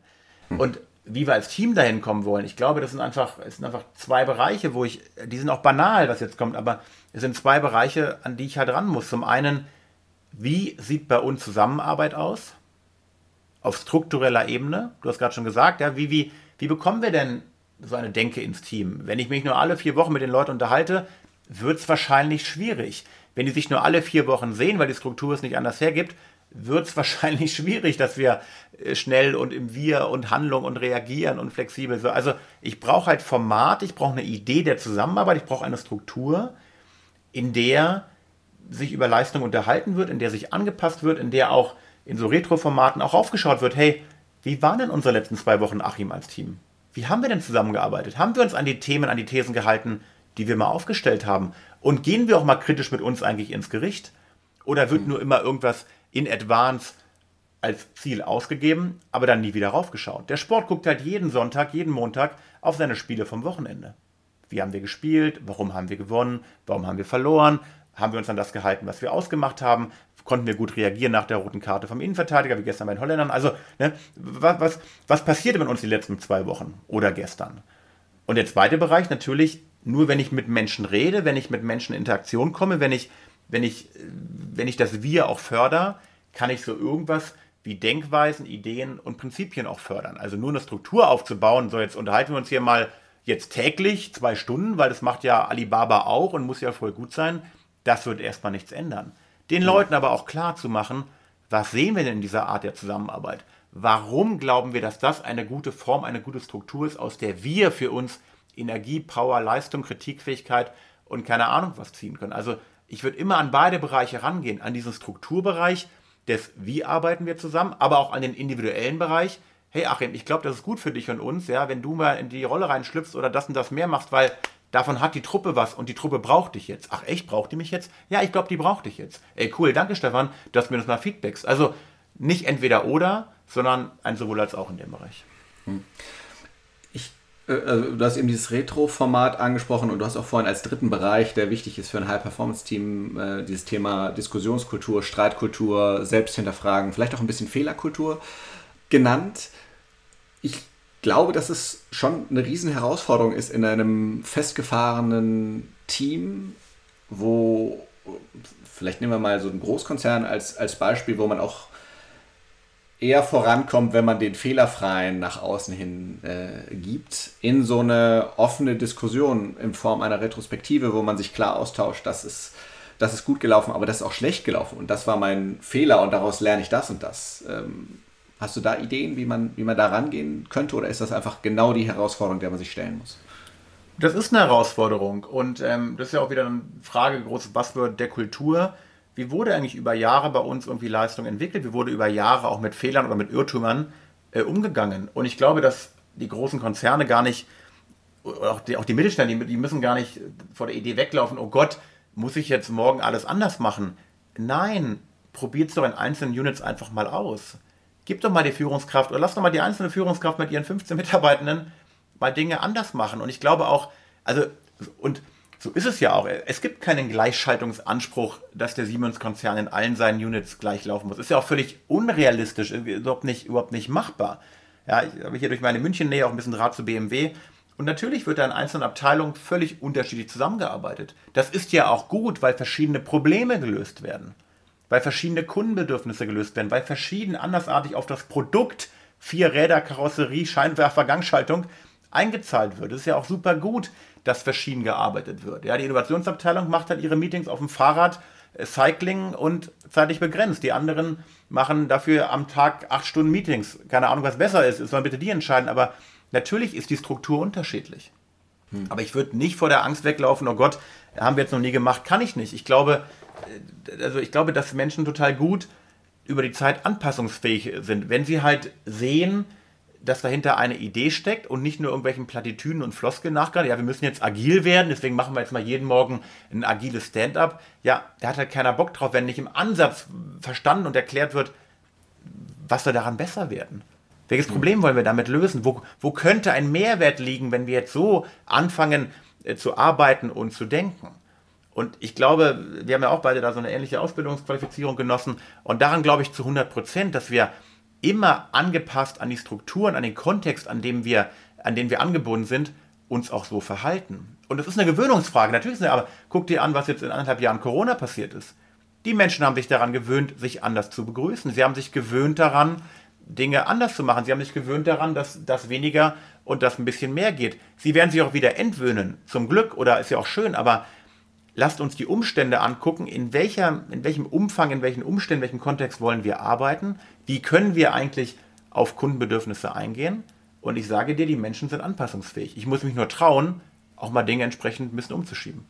Hm. Und wie wir als Team dahin kommen wollen, ich glaube, das sind einfach, es sind einfach zwei Bereiche, wo ich, die sind auch banal, was jetzt kommt, aber es sind zwei Bereiche, an die ich halt ran muss. Zum einen, wie sieht bei uns Zusammenarbeit aus? Auf struktureller Ebene. Du hast gerade schon gesagt, ja, wie, wie, wie bekommen wir denn so eine Denke ins Team? Wenn ich mich nur alle vier Wochen mit den Leuten unterhalte, wird es wahrscheinlich schwierig. Wenn die sich nur alle vier Wochen sehen, weil die Struktur es nicht anders hergibt, wird es wahrscheinlich schwierig, dass wir äh, schnell und im Wir und Handlung und reagieren und flexibel sind. Also ich brauche halt Format, ich brauche eine Idee der Zusammenarbeit, ich brauche eine Struktur, in der sich über Leistung unterhalten wird, in der sich angepasst wird, in der auch in so Retro-Formaten auch aufgeschaut wird, hey, wie waren denn unsere letzten zwei Wochen Achim als Team? Wie haben wir denn zusammengearbeitet? Haben wir uns an die Themen, an die Thesen gehalten, die wir mal aufgestellt haben? Und gehen wir auch mal kritisch mit uns eigentlich ins Gericht? Oder wird mhm. nur immer irgendwas in advance als Ziel ausgegeben, aber dann nie wieder raufgeschaut. Der Sport guckt halt jeden Sonntag, jeden Montag auf seine Spiele vom Wochenende. Wie haben wir gespielt? Warum haben wir gewonnen? Warum haben wir verloren? Haben wir uns an das gehalten, was wir ausgemacht haben? Konnten wir gut reagieren nach der roten Karte vom Innenverteidiger, wie gestern bei den Holländern? Also, ne, was, was, passierte mit uns die letzten zwei Wochen oder gestern? Und der zweite Bereich natürlich, nur wenn ich mit Menschen rede, wenn ich mit Menschen in Interaktion komme, wenn ich, wenn ich, wenn ich das Wir auch fördere, kann ich so irgendwas wie Denkweisen, Ideen und Prinzipien auch fördern. Also nur eine Struktur aufzubauen, so jetzt unterhalten wir uns hier mal jetzt täglich zwei Stunden, weil das macht ja Alibaba auch und muss ja voll gut sein, das wird erstmal nichts ändern. Den Leuten aber auch klar zu machen, was sehen wir denn in dieser Art der Zusammenarbeit? Warum glauben wir, dass das eine gute Form, eine gute Struktur ist, aus der wir für uns Energie, Power, Leistung, Kritikfähigkeit und keine Ahnung was ziehen können? Also ich würde immer an beide Bereiche rangehen, an diesen Strukturbereich des Wie arbeiten wir zusammen, aber auch an den individuellen Bereich. Hey Achim, ich glaube, das ist gut für dich und uns, ja, wenn du mal in die Rolle reinschlüpfst oder das und das mehr machst, weil davon hat die Truppe was und die Truppe braucht dich jetzt. Ach echt, braucht die mich jetzt? Ja, ich glaube, die braucht dich jetzt. Ey, cool, danke Stefan, dass du mir das mal Feedbacks. Also nicht entweder oder, sondern ein sowohl als auch in dem Bereich. Hm. Äh, also du hast eben dieses Retro-Format angesprochen und du hast auch vorhin als dritten Bereich, der wichtig ist für ein High-Performance-Team, äh, dieses Thema Diskussionskultur, Streitkultur, Selbsthinterfragen, vielleicht auch ein bisschen Fehlerkultur genannt. Ich glaube, dass es schon eine riesen Herausforderung ist in einem festgefahrenen Team, wo vielleicht nehmen wir mal so einen Großkonzern als, als Beispiel, wo man auch eher vorankommt, wenn man den fehlerfreien nach außen hin äh, gibt, in so eine offene Diskussion in Form einer Retrospektive, wo man sich klar austauscht, das ist, das ist gut gelaufen, aber das ist auch schlecht gelaufen und das war mein Fehler und daraus lerne ich das und das. Ähm, hast du da Ideen, wie man, wie man da rangehen könnte oder ist das einfach genau die Herausforderung, der man sich stellen muss? Das ist eine Herausforderung und ähm, das ist ja auch wieder eine Frage, großes Buzzword der Kultur wie wurde eigentlich über Jahre bei uns irgendwie Leistung entwickelt, wie wurde über Jahre auch mit Fehlern oder mit Irrtümern äh, umgegangen. Und ich glaube, dass die großen Konzerne gar nicht, auch die, auch die Mittelständler, die, die müssen gar nicht vor der Idee weglaufen, oh Gott, muss ich jetzt morgen alles anders machen? Nein, probiert es doch in einzelnen Units einfach mal aus. Gib doch mal die Führungskraft oder lass doch mal die einzelne Führungskraft mit ihren 15 Mitarbeitenden mal Dinge anders machen. Und ich glaube auch, also, und so ist es ja auch. Es gibt keinen Gleichschaltungsanspruch, dass der Siemens-Konzern in allen seinen Units gleich laufen muss. Ist ja auch völlig unrealistisch, überhaupt nicht, überhaupt nicht machbar. Ja, ich habe hier durch meine München-Nähe auch ein bisschen Draht zu BMW. Und natürlich wird da in einzelnen Abteilungen völlig unterschiedlich zusammengearbeitet. Das ist ja auch gut, weil verschiedene Probleme gelöst werden, weil verschiedene Kundenbedürfnisse gelöst werden, weil verschieden andersartig auf das Produkt vier Räder, Karosserie, Scheinwerfer, Gangschaltung eingezahlt wird. Das ist ja auch super gut, dass verschieden gearbeitet wird. Ja, die Innovationsabteilung macht halt ihre Meetings auf dem Fahrrad, äh, Cycling und zeitlich begrenzt. Die anderen machen dafür am Tag acht Stunden Meetings. Keine Ahnung, was besser ist. Sollen bitte die entscheiden. Aber natürlich ist die Struktur unterschiedlich. Hm. Aber ich würde nicht vor der Angst weglaufen, oh Gott, haben wir jetzt noch nie gemacht, kann ich nicht. Ich glaube, also ich glaube, dass Menschen total gut über die Zeit anpassungsfähig sind. Wenn sie halt sehen, dass dahinter eine Idee steckt und nicht nur irgendwelchen Plattitüden und Floskeln nachgedacht. Ja, wir müssen jetzt agil werden, deswegen machen wir jetzt mal jeden Morgen ein agiles Stand-up. Ja, da hat halt keiner Bock drauf, wenn nicht im Ansatz verstanden und erklärt wird, was soll daran besser werden. Welches Problem wollen wir damit lösen? Wo, wo könnte ein Mehrwert liegen, wenn wir jetzt so anfangen äh, zu arbeiten und zu denken? Und ich glaube, wir haben ja auch beide da so eine ähnliche Ausbildungsqualifizierung genossen. Und daran glaube ich zu 100 Prozent, dass wir immer angepasst an die Strukturen, an den Kontext, an dem wir, an den wir angebunden sind, uns auch so verhalten. Und das ist eine Gewöhnungsfrage, natürlich, aber guck dir an, was jetzt in anderthalb Jahren Corona passiert ist. Die Menschen haben sich daran gewöhnt, sich anders zu begrüßen. Sie haben sich gewöhnt daran, Dinge anders zu machen. Sie haben sich gewöhnt daran, dass das weniger und das ein bisschen mehr geht. Sie werden sich auch wieder entwöhnen, zum Glück, oder ist ja auch schön, aber lasst uns die Umstände angucken, in, welcher, in welchem Umfang, in welchen Umständen, in welchem Kontext wollen wir arbeiten, wie können wir eigentlich auf Kundenbedürfnisse eingehen. Und ich sage dir, die Menschen sind anpassungsfähig. Ich muss mich nur trauen, auch mal Dinge entsprechend ein bisschen umzuschieben.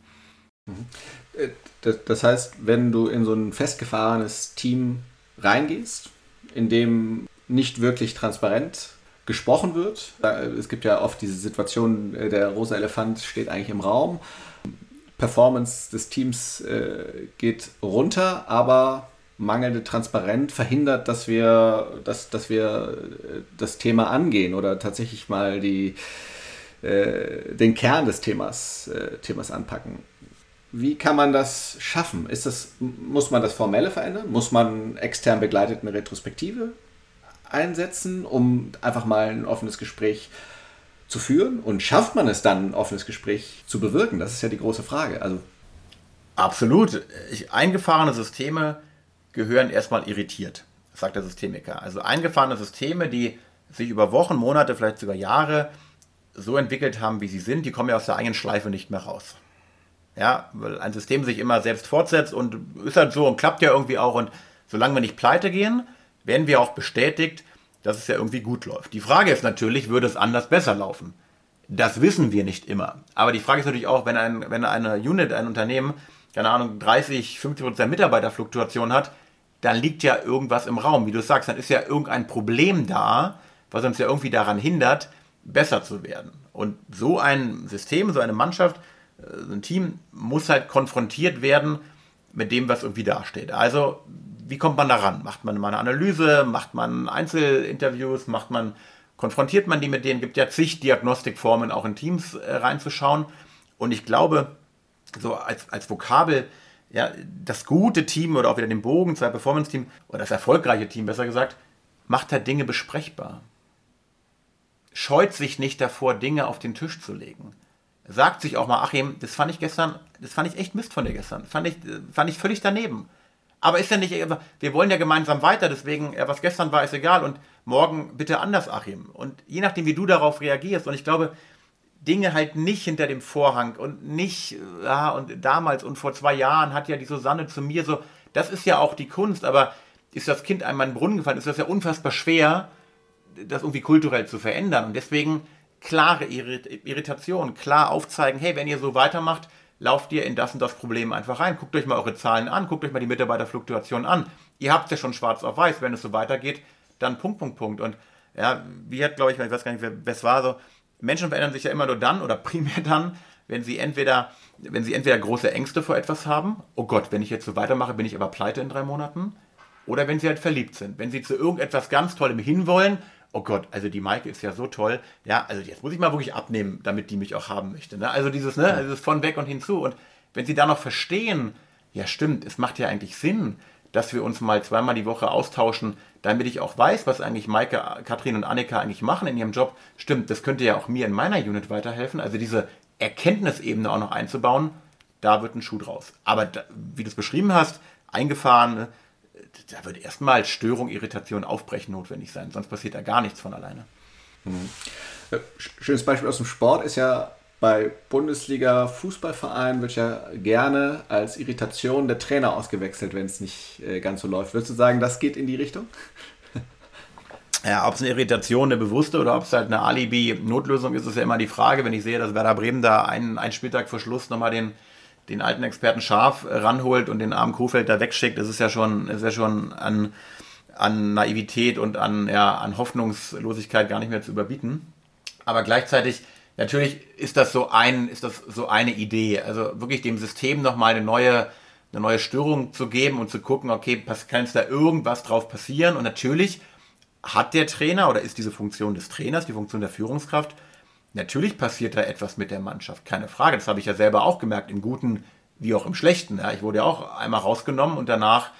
Mhm. Äh, das heißt, wenn du in so ein festgefahrenes Team reingehst, in dem nicht wirklich transparent gesprochen wird, es gibt ja oft diese Situation, äh, der rosa Elefant steht eigentlich im Raum Performance des Teams äh, geht runter, aber mangelnde Transparenz verhindert, dass wir, dass, dass wir äh, das Thema angehen oder tatsächlich mal die, äh, den Kern des Themas, äh, Themas anpacken. Wie kann man das schaffen? Ist das, muss man das Formelle verändern? Muss man extern begleitet eine Retrospektive einsetzen, um einfach mal ein offenes Gespräch zu führen? Und schafft man es dann, ein offenes Gespräch zu bewirken? Das ist ja die große Frage. Also Absolut. Eingefahrene Systeme gehören erstmal irritiert, sagt der Systemiker. Also eingefahrene Systeme, die sich über Wochen, Monate, vielleicht sogar Jahre so entwickelt haben, wie sie sind, die kommen ja aus der eigenen Schleife nicht mehr raus. Ja, weil ein System sich immer selbst fortsetzt und ist halt so und klappt ja irgendwie auch. Und solange wir nicht pleite gehen, werden wir auch bestätigt, dass es ja irgendwie gut läuft. Die Frage ist natürlich, würde es anders besser laufen? Das wissen wir nicht immer. Aber die Frage ist natürlich auch, wenn, ein, wenn eine Unit, ein Unternehmen, keine Ahnung, 30, 50 Prozent Mitarbeiterfluktuation hat, dann liegt ja irgendwas im Raum. Wie du sagst, dann ist ja irgendein Problem da, was uns ja irgendwie daran hindert, besser zu werden. Und so ein System, so eine Mannschaft, äh, ein Team muss halt konfrontiert werden mit dem, was irgendwie dasteht. Also, wie kommt man daran? Macht man mal eine Analyse? Macht man Einzelinterviews? Macht man, konfrontiert man die mit denen? Gibt ja zig Diagnostikformen, auch in Teams äh, reinzuschauen. Und ich glaube, so als, als Vokabel, ja, das gute Team oder auch wieder den Bogen zu Performance-Team oder das erfolgreiche Team, besser gesagt, macht halt Dinge besprechbar. Scheut sich nicht davor, Dinge auf den Tisch zu legen. Sagt sich auch mal, Achim, das fand ich gestern, das fand ich echt Mist von dir gestern. Fand ich, fand ich völlig daneben. Aber ist ja nicht, wir wollen ja gemeinsam weiter, deswegen, was gestern war, ist egal und morgen bitte anders, Achim. Und je nachdem, wie du darauf reagierst, und ich glaube, Dinge halt nicht hinter dem Vorhang und nicht, ja, und damals und vor zwei Jahren hat ja die Susanne zu mir so, das ist ja auch die Kunst, aber ist das Kind einmal in den Brunnen gefallen, ist das ja unfassbar schwer, das irgendwie kulturell zu verändern. Und deswegen klare Irritation, klar aufzeigen, hey, wenn ihr so weitermacht, lauft ihr in das und das Problem einfach rein. Guckt euch mal eure Zahlen an, guckt euch mal die Mitarbeiterfluktuation an. Ihr habt ja schon schwarz auf weiß, wenn es so weitergeht, dann Punkt, Punkt, Punkt. Und ja, wie hat, glaube ich, ich weiß gar nicht, wer es war, so, Menschen verändern sich ja immer nur dann oder primär dann, wenn sie entweder, wenn sie entweder große Ängste vor etwas haben, oh Gott, wenn ich jetzt so weitermache, bin ich aber pleite in drei Monaten, oder wenn sie halt verliebt sind, wenn sie zu irgendetwas ganz Tollem hinwollen, oh Gott, also die Maike ist ja so toll, ja, also jetzt muss ich mal wirklich abnehmen, damit die mich auch haben möchte, ne? also dieses, ne, also dieses von weg und hinzu und wenn sie da noch verstehen, ja stimmt, es macht ja eigentlich Sinn, dass wir uns mal zweimal die Woche austauschen, damit ich auch weiß, was eigentlich Maike, Katrin und Annika eigentlich machen in ihrem Job. Stimmt, das könnte ja auch mir in meiner Unit weiterhelfen. Also diese Erkenntnisebene auch noch einzubauen, da wird ein Schuh draus. Aber da, wie du es beschrieben hast, eingefahren, ne, da wird erstmal Störung, Irritation, Aufbrechen notwendig sein. Sonst passiert da gar nichts von alleine. Mhm. Äh, schönes Beispiel aus dem Sport ist ja bei Bundesliga-Fußballvereinen wird ja gerne als Irritation der Trainer ausgewechselt, wenn es nicht äh, ganz so läuft. Würdest du sagen, das geht in die Richtung? Ja, ob es eine Irritation, eine bewusste oder ob es halt eine Alibi-Notlösung ist, ist ja immer die Frage. Wenn ich sehe, dass Werder Bremen da einen, einen Spieltag vor Schluss nochmal den, den alten Experten Scharf ranholt und den armen Kofeld da wegschickt, das ist ja schon, ist ja schon an, an Naivität und an, ja, an Hoffnungslosigkeit gar nicht mehr zu überbieten. Aber gleichzeitig natürlich ist das so ein, ist das so eine Idee. Also wirklich dem System nochmal eine neue, eine neue Störung zu geben und zu gucken, okay, kann es da irgendwas drauf passieren? Und natürlich hat der Trainer oder ist diese Funktion des Trainers, die Funktion der Führungskraft, natürlich passiert da etwas mit der Mannschaft, keine Frage. Das habe ich ja selber auch gemerkt, im Guten wie auch im Schlechten. Ja, ich wurde ja auch einmal rausgenommen und danach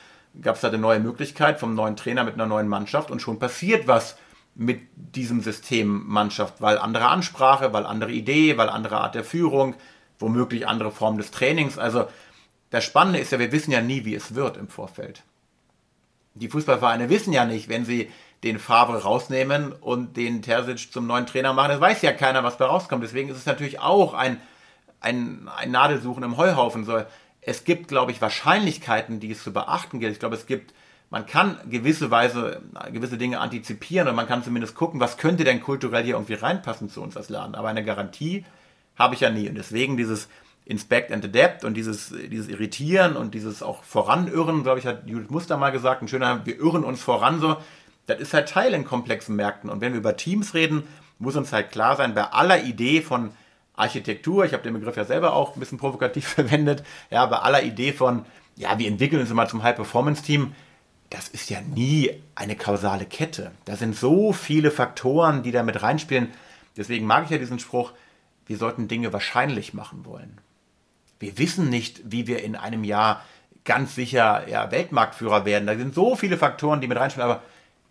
gab es da eine neue Möglichkeit vom neuen Trainer mit einer neuen Mannschaft und schon passiert was mit diesem System Mannschaft, weil andere Ansprache, weil andere Idee, weil andere Art der Führung, womöglich andere Form des Trainings. Also das Spannende ist ja, wir wissen ja nie, wie es wird im Vorfeld. Die Fußballvereine wissen ja nicht, wenn sie den Favre rausnehmen und den Terzic zum neuen Trainer machen, das weiß ja keiner, was da rauskommt. Deswegen ist es natürlich auch ein, ein, ein Nadelsuchen im Heuhaufen. So, es gibt, glaube ich, Wahrscheinlichkeiten, die es zu beachten gilt. Ich glaube, es gibt man kann gewisse Weise, gewisse Dinge antizipieren und man kann zumindest gucken, was könnte denn kulturell hier irgendwie reinpassen zu uns als Laden. Aber eine Garantie habe ich ja nie. Und deswegen dieses Inspect and Adapt und dieses, dieses Irritieren und dieses auch Voranirren, glaube ich, hat Judith Muster mal gesagt, ein schöner, wir irren uns voran so, das ist halt Teil in komplexen Märkten. Und wenn wir über Teams reden, muss uns halt klar sein, bei aller Idee von Architektur, ich habe den Begriff ja selber auch ein bisschen provokativ verwendet, ja, bei aller Idee von, ja, wir entwickeln uns immer zum High-Performance-Team, das ist ja nie eine kausale Kette. Da sind so viele Faktoren, die da mit reinspielen. Deswegen mag ich ja diesen Spruch, wir sollten Dinge wahrscheinlich machen wollen. Wir wissen nicht, wie wir in einem Jahr ganz sicher ja, Weltmarktführer werden. Da sind so viele Faktoren, die mit reinspielen. Aber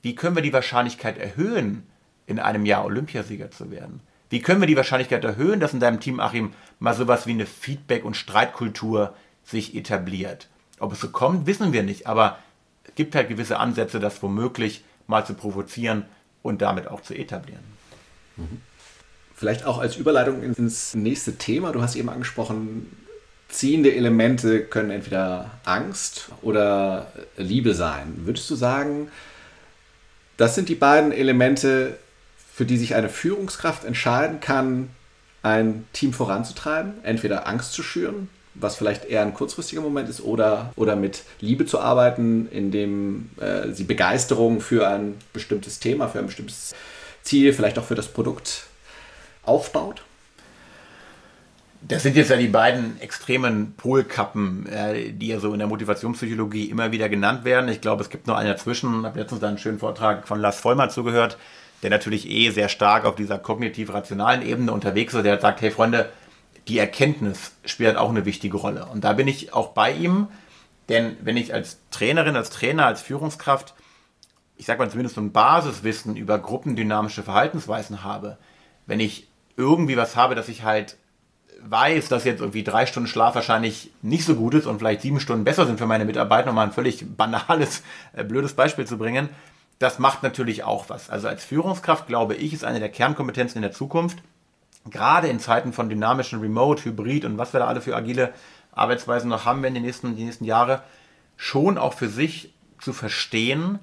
wie können wir die Wahrscheinlichkeit erhöhen, in einem Jahr Olympiasieger zu werden? Wie können wir die Wahrscheinlichkeit erhöhen, dass in deinem Team, Achim, mal sowas wie eine Feedback- und Streitkultur sich etabliert? Ob es so kommt, wissen wir nicht. Aber es gibt halt gewisse Ansätze, das womöglich mal zu provozieren und damit auch zu etablieren. Vielleicht auch als Überleitung ins nächste Thema. Du hast eben angesprochen, ziehende Elemente können entweder Angst oder Liebe sein. Würdest du sagen, das sind die beiden Elemente, für die sich eine Führungskraft entscheiden kann, ein Team voranzutreiben? Entweder Angst zu schüren, was vielleicht eher ein kurzfristiger Moment ist, oder, oder mit Liebe zu arbeiten, indem äh, sie Begeisterung für ein bestimmtes Thema, für ein bestimmtes Ziel, vielleicht auch für das Produkt aufbaut? Das sind jetzt ja die beiden extremen Polkappen, äh, die ja so in der Motivationspsychologie immer wieder genannt werden. Ich glaube, es gibt noch einen dazwischen. Ich habe letztens einen schönen Vortrag von Lars Vollmer zugehört, der natürlich eh sehr stark auf dieser kognitiv-rationalen Ebene unterwegs ist. Der hat sagt, hey Freunde, die Erkenntnis spielt auch eine wichtige Rolle. Und da bin ich auch bei ihm, denn wenn ich als Trainerin, als Trainer, als Führungskraft, ich sage mal zumindest so ein Basiswissen über gruppendynamische Verhaltensweisen habe, wenn ich irgendwie was habe, dass ich halt weiß, dass jetzt irgendwie drei Stunden Schlaf wahrscheinlich nicht so gut ist und vielleicht sieben Stunden besser sind für meine Mitarbeiter, um mal ein völlig banales, äh, blödes Beispiel zu bringen, das macht natürlich auch was. Also als Führungskraft, glaube ich, ist eine der Kernkompetenzen in der Zukunft, gerade in Zeiten von dynamischen Remote, Hybrid und was wir da alle für agile Arbeitsweisen noch haben werden in den nächsten, die nächsten Jahre, schon auch für sich zu verstehen,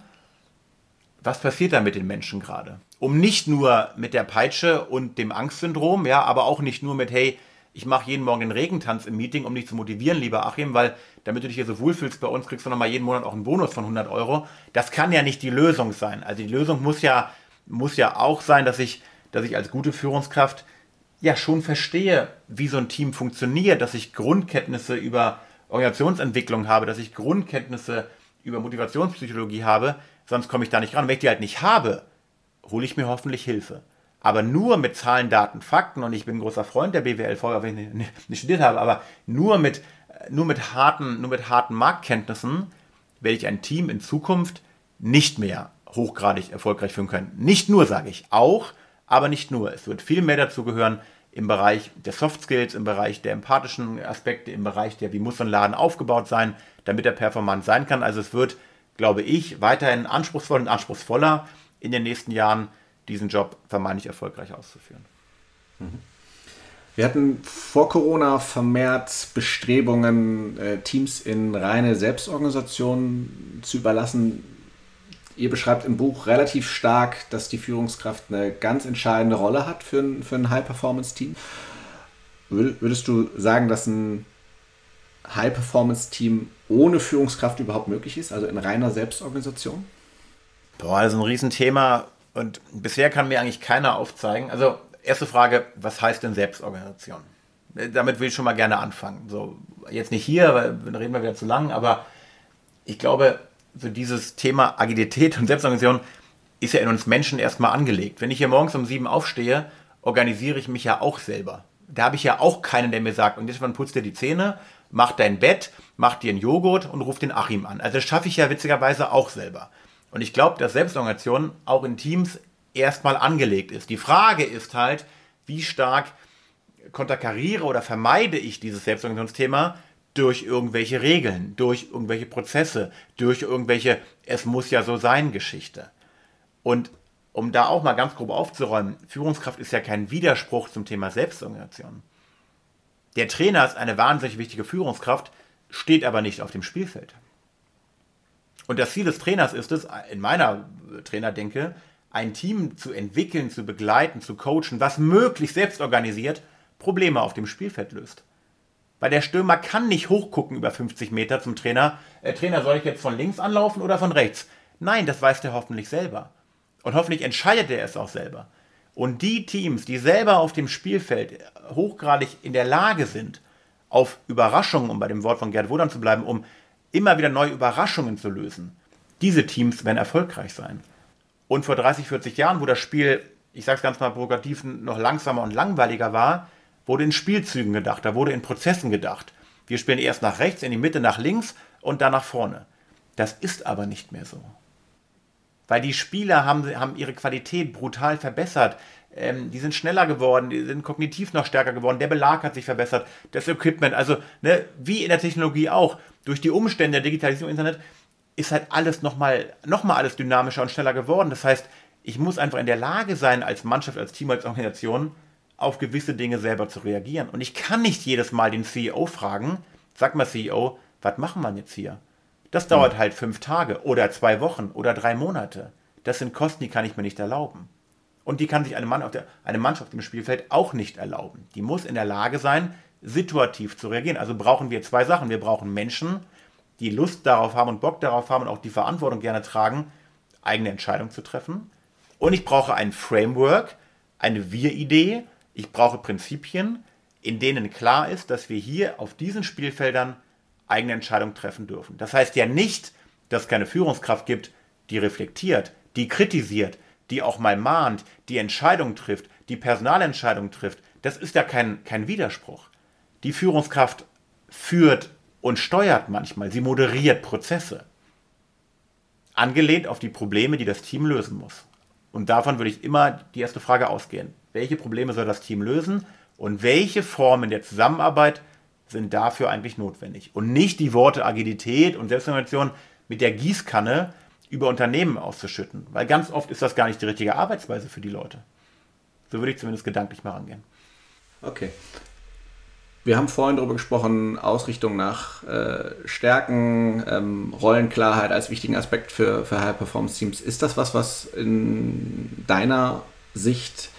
was passiert da mit den Menschen gerade. Um nicht nur mit der Peitsche und dem Angstsyndrom, ja, aber auch nicht nur mit, hey, ich mache jeden Morgen den Regentanz im Meeting, um dich zu motivieren, lieber Achim, weil damit du dich hier so wohlfühlst bei uns, kriegst du nochmal jeden Monat auch einen Bonus von 100 Euro. Das kann ja nicht die Lösung sein. Also die Lösung muss ja, muss ja auch sein, dass ich, dass ich als gute Führungskraft ja schon verstehe, wie so ein Team funktioniert, dass ich Grundkenntnisse über Organisationsentwicklung habe, dass ich Grundkenntnisse über Motivationspsychologie habe, sonst komme ich da nicht ran. Wenn ich die halt nicht habe, hole ich mir hoffentlich Hilfe. Aber nur mit Zahlen, Daten, Fakten, und ich bin großer Freund der BWLV, auch wenn ich nicht, studiert habe, aber nur mit, nur, mit harten, nur mit harten Marktkenntnissen werde ich ein Team in Zukunft nicht mehr hochgradig erfolgreich führen können. Nicht nur, sage ich, auch, aber nicht nur. Es wird viel mehr dazu gehören im Bereich der Soft Skills, im Bereich der empathischen Aspekte, im Bereich der, wie muss ein Laden aufgebaut sein, damit er performant sein kann. Also es wird, glaube ich, weiterhin anspruchsvoll und anspruchsvoller in den nächsten Jahren diesen Job vermeintlich erfolgreich auszuführen. Mhm. Wir hatten vor Corona vermehrt Bestrebungen, äh, Teams in reine Selbstorganisation zu überlassen. Ihr beschreibt im Buch relativ stark, dass die Führungskraft eine ganz entscheidende Rolle hat für ein, für ein High-Performance-Team. Würdest du sagen, dass ein High-Performance-Team ohne Führungskraft überhaupt möglich ist, also in reiner Selbstorganisation? Boah, das ist ein Riesenthema und bisher kann mir eigentlich keiner aufzeigen. Also, erste Frage, was heißt denn Selbstorganisation? Damit will ich schon mal gerne anfangen. So, jetzt nicht hier, weil dann reden wir wieder zu lang, aber ich glaube, so dieses Thema Agilität und Selbstorganisation ist ja in uns Menschen erstmal angelegt. Wenn ich hier morgens um sieben aufstehe, organisiere ich mich ja auch selber. Da habe ich ja auch keinen, der mir sagt, und jetzt putzt dir die Zähne, mach dein Bett, mach dir einen Joghurt und ruf den Achim an. Also das schaffe ich ja witzigerweise auch selber. Und ich glaube, dass Selbstorganisation auch in Teams erstmal angelegt ist. Die Frage ist halt, wie stark konterkariere oder vermeide ich dieses Selbstorganisationsthema durch irgendwelche Regeln, durch irgendwelche Prozesse, durch irgendwelche Es muss ja so sein Geschichte. Und um da auch mal ganz grob aufzuräumen, Führungskraft ist ja kein Widerspruch zum Thema Selbstorganisation. Der Trainer ist eine wahnsinnig wichtige Führungskraft, steht aber nicht auf dem Spielfeld. Und das Ziel des Trainers ist es, in meiner Trainerdenke, ein Team zu entwickeln, zu begleiten, zu coachen, was möglichst selbst organisiert Probleme auf dem Spielfeld löst. Weil der Stürmer kann nicht hochgucken über 50 Meter zum Trainer. Äh, Trainer, soll ich jetzt von links anlaufen oder von rechts? Nein, das weiß der hoffentlich selber. Und hoffentlich entscheidet er es auch selber. Und die Teams, die selber auf dem Spielfeld hochgradig in der Lage sind, auf Überraschungen, um bei dem Wort von Gerd Wodern zu bleiben, um immer wieder neue Überraschungen zu lösen, Diese Teams werden erfolgreich sein. Und vor 30, 40 Jahren, wo das Spiel, ich sage es ganz mal provokativ, noch langsamer und langweiliger war, wurde in Spielzügen gedacht, da wurde in Prozessen gedacht. Wir spielen erst nach rechts, in die Mitte, nach links und dann nach vorne. Das ist aber nicht mehr so. Weil die Spieler haben, haben ihre Qualität brutal verbessert. Ähm, die sind schneller geworden, die sind kognitiv noch stärker geworden, der Belag hat sich verbessert, das Equipment, also ne, wie in der Technologie auch, durch die Umstände der Digitalisierung im Internet ist halt alles nochmal noch mal alles dynamischer und schneller geworden. Das heißt, ich muss einfach in der Lage sein, als Mannschaft, als Team, als Organisation, auf gewisse Dinge selber zu reagieren. Und ich kann nicht jedes Mal den CEO fragen, sag mal CEO, was machen wir jetzt hier? Das dauert halt fünf Tage oder zwei Wochen oder drei Monate. Das sind Kosten, die kann ich mir nicht erlauben. Und die kann sich eine, Mann der, eine Mannschaft im Spielfeld auch nicht erlauben. Die muss in der Lage sein, situativ zu reagieren. Also brauchen wir zwei Sachen. Wir brauchen Menschen, die Lust darauf haben und Bock darauf haben und auch die Verantwortung gerne tragen, eigene Entscheidungen zu treffen. Und ich brauche ein Framework, eine Wir-Idee. Ich brauche Prinzipien, in denen klar ist, dass wir hier auf diesen Spielfeldern eigene Entscheidungen treffen dürfen. Das heißt ja nicht, dass es keine Führungskraft gibt, die reflektiert, die kritisiert, die auch mal mahnt, die Entscheidungen trifft, die Personalentscheidungen trifft. Das ist ja kein, kein Widerspruch. Die Führungskraft führt und steuert manchmal, sie moderiert Prozesse. Angelehnt auf die Probleme, die das Team lösen muss. Und davon würde ich immer die erste Frage ausgehen. Welche Probleme soll das Team lösen und welche Formen der Zusammenarbeit sind dafür eigentlich notwendig. Und nicht die Worte Agilität und Selbstorganisation mit der Gießkanne über Unternehmen auszuschütten. Weil ganz oft ist das gar nicht die richtige Arbeitsweise für die Leute. So würde ich zumindest gedanklich mal rangehen. Okay. Wir haben vorhin darüber gesprochen, Ausrichtung nach äh, Stärken, ähm, Rollenklarheit als wichtigen Aspekt für, für High-Performance-Teams. Ist das was, was in deiner Sicht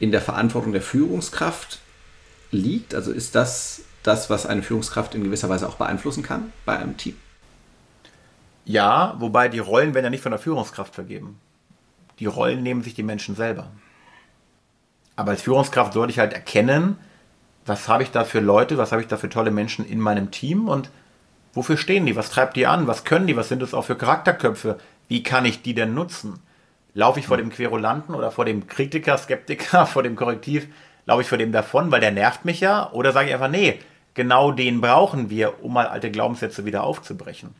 in der Verantwortung der Führungskraft liegt? Also ist das das, was eine Führungskraft in gewisser Weise auch beeinflussen kann bei einem Team? Ja, wobei die Rollen werden ja nicht von der Führungskraft vergeben. Die Rollen nehmen sich die Menschen selber. Aber als Führungskraft sollte ich halt erkennen, was habe ich da für Leute, was habe ich da für tolle Menschen in meinem Team und wofür stehen die, was treibt die an, was können die, was sind das auch für Charakterköpfe, wie kann ich die denn nutzen? Laufe ich vor dem Querulanten oder vor dem Kritiker, Skeptiker, vor dem Korrektiv, laufe ich vor dem davon, weil der nervt mich ja, oder sage ich einfach, nee, genau den brauchen wir, um mal alte Glaubenssätze wieder aufzubrechen.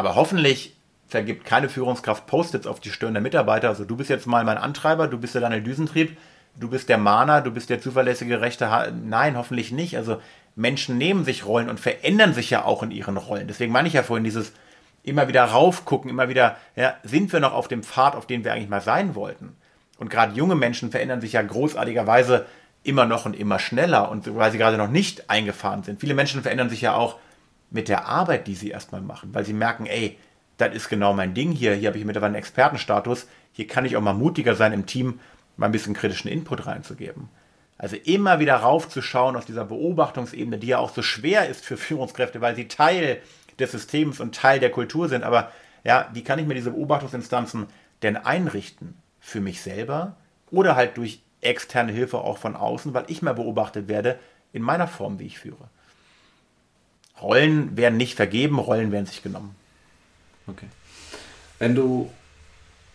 Aber hoffentlich vergibt keine Führungskraft Post-its auf die Stirn der Mitarbeiter. Also du bist jetzt mal mein Antreiber, du bist der Daniel Düsentrieb, du bist der Mahner, du bist der zuverlässige rechte ha Nein, hoffentlich nicht. Also Menschen nehmen sich Rollen und verändern sich ja auch in ihren Rollen. Deswegen meine ich ja vorhin dieses immer wieder raufgucken, immer wieder, ja, sind wir noch auf dem Pfad, auf dem wir eigentlich mal sein wollten? Und gerade junge Menschen verändern sich ja großartigerweise immer noch und immer schneller und weil sie gerade noch nicht eingefahren sind. Viele Menschen verändern sich ja auch mit der Arbeit, die sie erstmal machen, weil sie merken, ey, das ist genau mein Ding hier, hier habe ich mittlerweile einen Expertenstatus, hier kann ich auch mal mutiger sein im Team, mal ein bisschen kritischen Input reinzugeben. Also immer wieder raufzuschauen aus dieser Beobachtungsebene, die ja auch so schwer ist für Führungskräfte, weil sie Teil des Systems und Teil der Kultur sind. Aber ja, wie kann ich mir diese Beobachtungsinstanzen denn einrichten? Für mich selber oder halt durch externe Hilfe auch von außen, weil ich mehr beobachtet werde in meiner Form, wie ich führe. Rollen werden nicht vergeben, Rollen werden sich genommen. Okay. Wenn du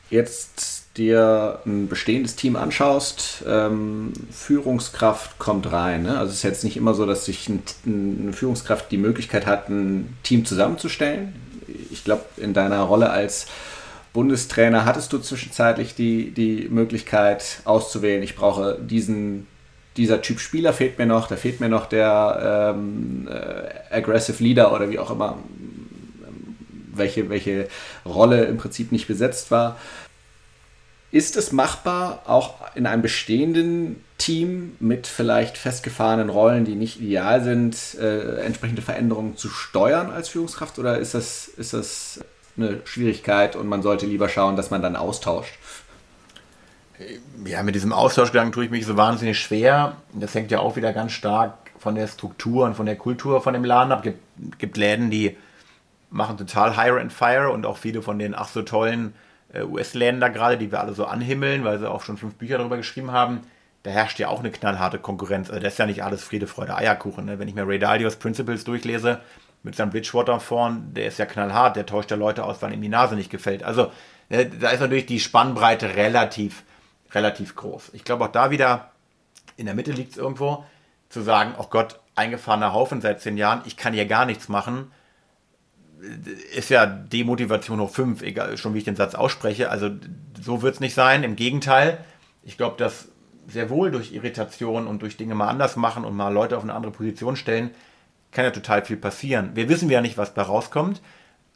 jetzt dir ein bestehendes Team anschaust, ähm, Führungskraft kommt rein. Ne? Also es ist jetzt nicht immer so, dass sich ein, eine Führungskraft die Möglichkeit hat, ein Team zusammenzustellen. Ich glaube, in deiner Rolle als Bundestrainer hattest du zwischenzeitlich die, die Möglichkeit auszuwählen, ich brauche diesen, dieser Typ Spieler fehlt mir noch, da fehlt mir noch der ähm, äh, Aggressive Leader oder wie auch immer, welche, welche Rolle im Prinzip nicht besetzt war. Ist es machbar, auch in einem bestehenden Team mit vielleicht festgefahrenen Rollen, die nicht ideal sind, äh, entsprechende Veränderungen zu steuern als Führungskraft? Oder ist das, ist das eine Schwierigkeit und man sollte lieber schauen, dass man dann austauscht. Ja, mit diesem Austauschgedanken tue ich mich so wahnsinnig schwer. Das hängt ja auch wieder ganz stark von der Struktur und von der Kultur von dem Laden ab. Es gibt, gibt Läden, die machen total Hire and Fire und auch viele von den ach so tollen äh, US-Läden da gerade, die wir alle so anhimmeln, weil sie auch schon fünf Bücher darüber geschrieben haben. Da herrscht ja auch eine knallharte Konkurrenz. Also das ist ja nicht alles Friede, Freude, Eierkuchen. Ne? Wenn ich mir Ray Dalios Principles durchlese, mit seinem Bridgewater vorn, der ist ja knallhart, der täuscht ja Leute aus, weil ihm die Nase nicht gefällt. Also äh, da ist natürlich die Spannbreite relativ, relativ groß. Ich glaube auch da wieder, in der Mitte liegt es irgendwo, zu sagen, oh Gott, eingefahrener Haufen seit zehn Jahren, ich kann hier gar nichts machen, ist ja Demotivation hoch fünf, egal schon wie ich den Satz ausspreche. Also so wird es nicht sein. Im Gegenteil, ich glaube, dass sehr wohl durch Irritation und durch Dinge mal anders machen und mal Leute auf eine andere Position stellen, kann ja total viel passieren. Wir wissen ja nicht, was da rauskommt,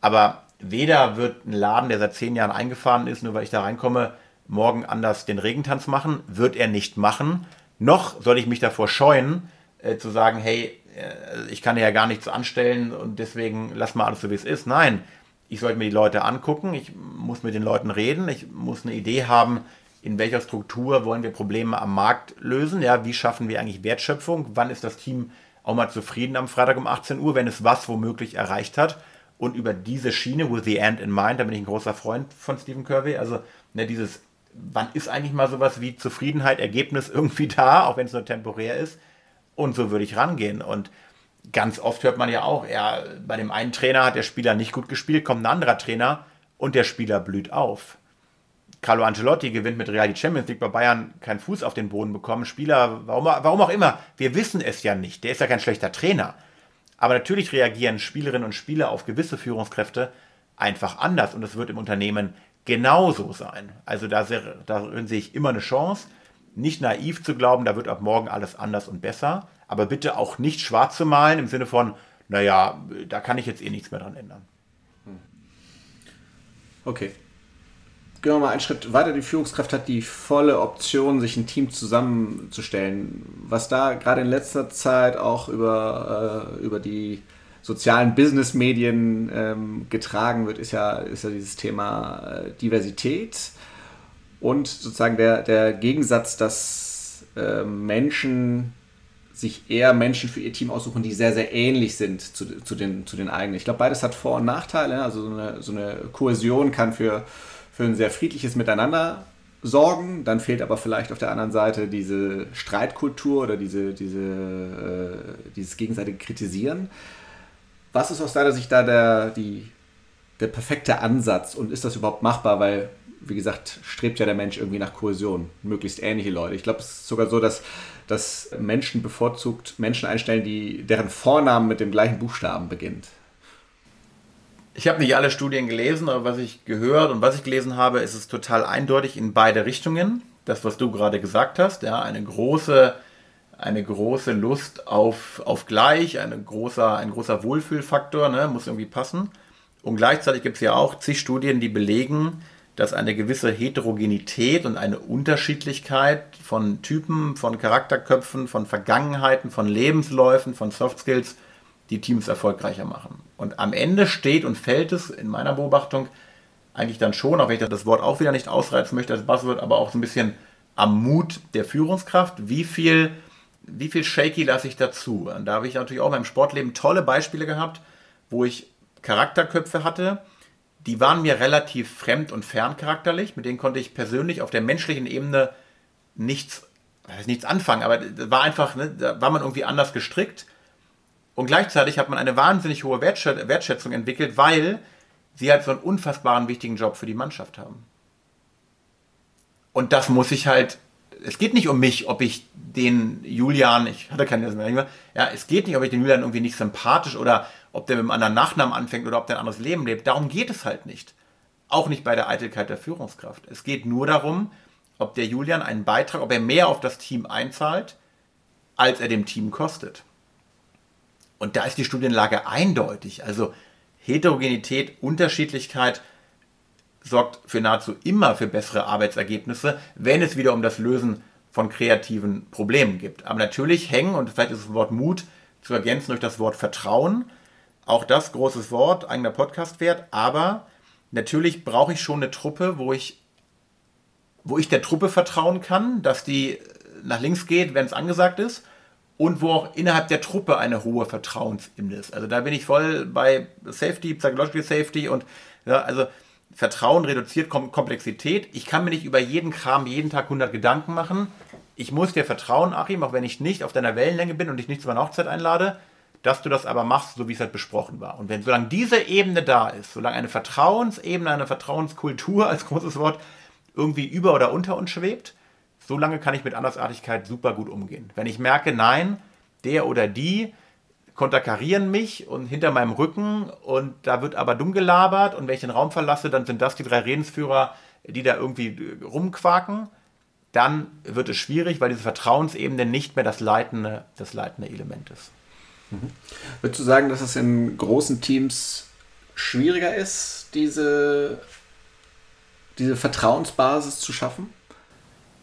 aber weder wird ein Laden, der seit zehn Jahren eingefahren ist, nur weil ich da reinkomme, morgen anders den Regentanz machen, wird er nicht machen. Noch soll ich mich davor scheuen, äh, zu sagen, hey, äh, ich kann ja gar nichts anstellen und deswegen lass mal alles so, wie es ist. Nein, ich sollte mir die Leute angucken, ich muss mit den Leuten reden, ich muss eine Idee haben, in welcher Struktur wollen wir Probleme am Markt lösen, ja, wie schaffen wir eigentlich Wertschöpfung, wann ist das Team auch mal zufrieden am Freitag um 18 Uhr, wenn es was womöglich erreicht hat? Und über diese Schiene, with the end in mind, da bin ich ein großer Freund von Stephen Kirby, also ne, dieses, wann ist eigentlich mal sowas wie Zufriedenheit, Ergebnis irgendwie da, auch wenn es nur temporär ist, und so würde ich rangehen. Und ganz oft hört man ja auch, ja, bei dem einen Trainer hat der Spieler nicht gut gespielt, kommt ein anderer Trainer und der Spieler blüht auf. Carlo Ancelotti gewinnt mit Real die Champions League bei Bayern keinen Fuß auf den Boden bekommen. Spieler, warum, warum auch immer, wir wissen es ja nicht. Der ist ja kein schlechter Trainer. Aber natürlich reagieren Spielerinnen und Spieler auf gewisse Führungskräfte einfach anders und es wird im Unternehmen genauso sein. Also da darin sehe ich immer eine Chance nicht naiv zu glauben, da wird ab morgen alles anders und besser, aber bitte auch nicht schwarz zu malen im Sinne von, naja, da kann ich jetzt eh nichts mehr dran ändern. Okay. Gehen wir mal einen Schritt weiter. Die Führungskraft hat die volle Option, sich ein Team zusammenzustellen. Was da gerade in letzter Zeit auch über, äh, über die sozialen Business-Medien ähm, getragen wird, ist ja, ist ja dieses Thema äh, Diversität und sozusagen der, der Gegensatz, dass äh, Menschen sich eher Menschen für ihr Team aussuchen, die sehr, sehr ähnlich sind zu, zu, den, zu den eigenen. Ich glaube, beides hat Vor- und Nachteile. Also so eine, so eine Kohäsion kann für, für ein sehr friedliches Miteinander sorgen. Dann fehlt aber vielleicht auf der anderen Seite diese Streitkultur oder diese, diese, äh, dieses gegenseitige Kritisieren. Was ist aus deiner Sicht da der, die, der perfekte Ansatz und ist das überhaupt machbar? Weil wie gesagt, strebt ja der Mensch irgendwie nach Kohäsion, möglichst ähnliche Leute. Ich glaube, es ist sogar so, dass, dass Menschen bevorzugt Menschen einstellen, die, deren Vornamen mit dem gleichen Buchstaben beginnt. Ich habe nicht alle Studien gelesen, aber was ich gehört und was ich gelesen habe, ist es total eindeutig in beide Richtungen. Das, was du gerade gesagt hast, ja, eine große, eine große Lust auf, auf gleich, eine großer, ein großer Wohlfühlfaktor, ne, muss irgendwie passen. Und gleichzeitig gibt es ja auch zig Studien, die belegen, dass eine gewisse Heterogenität und eine Unterschiedlichkeit von Typen, von Charakterköpfen, von Vergangenheiten, von Lebensläufen, von Soft Skills die Teams erfolgreicher machen. Und am Ende steht und fällt es in meiner Beobachtung eigentlich dann schon, auch wenn ich das Wort auch wieder nicht ausreizen möchte als Buzzword, aber auch so ein bisschen am Mut der Führungskraft. Wie viel, wie viel Shaky lasse ich dazu? Und da habe ich natürlich auch beim Sportleben tolle Beispiele gehabt, wo ich Charakterköpfe hatte, die waren mir relativ fremd und fern charakterlich. Mit denen konnte ich persönlich auf der menschlichen Ebene nichts, nichts anfangen. Aber war einfach, ne, da war man irgendwie anders gestrickt. Und gleichzeitig hat man eine wahnsinnig hohe Wertschätzung entwickelt, weil sie halt so einen unfassbaren wichtigen Job für die Mannschaft haben. Und das muss ich halt, es geht nicht um mich, ob ich den Julian, ich hatte keinen mehr, ja, es geht nicht, ob ich den Julian irgendwie nicht sympathisch oder ob der mit einem anderen Nachnamen anfängt oder ob der ein anderes Leben lebt. Darum geht es halt nicht. Auch nicht bei der Eitelkeit der Führungskraft. Es geht nur darum, ob der Julian einen Beitrag, ob er mehr auf das Team einzahlt, als er dem Team kostet. Und da ist die Studienlage eindeutig. Also Heterogenität, Unterschiedlichkeit sorgt für nahezu immer für bessere Arbeitsergebnisse, wenn es wieder um das Lösen von kreativen Problemen geht. Aber natürlich hängen, und vielleicht ist das Wort Mut zu ergänzen durch das Wort Vertrauen, auch das großes Wort, eigener Podcast wert, aber natürlich brauche ich schon eine Truppe, wo ich, wo ich der Truppe vertrauen kann, dass die nach links geht, wenn es angesagt ist und wo auch innerhalb der Truppe eine hohe Vertrauensebene ist. Also da bin ich voll bei Safety, Psychological Safety und ja, also Vertrauen reduziert Komplexität. Ich kann mir nicht über jeden Kram jeden Tag 100 Gedanken machen. Ich muss dir vertrauen, Achim, auch wenn ich nicht auf deiner Wellenlänge bin und dich nicht zu meiner Hochzeit einlade dass du das aber machst, so wie es halt besprochen war. Und wenn solange diese Ebene da ist, solange eine Vertrauensebene, eine Vertrauenskultur als großes Wort irgendwie über oder unter uns schwebt, solange kann ich mit Andersartigkeit super gut umgehen. Wenn ich merke, nein, der oder die konterkarieren mich und hinter meinem Rücken und da wird aber dumm gelabert und wenn ich den Raum verlasse, dann sind das die drei Redensführer, die da irgendwie rumquaken, dann wird es schwierig, weil diese Vertrauensebene nicht mehr das leitende, das leitende Element ist. Mhm. Würdest du sagen, dass es in großen Teams schwieriger ist, diese, diese Vertrauensbasis zu schaffen?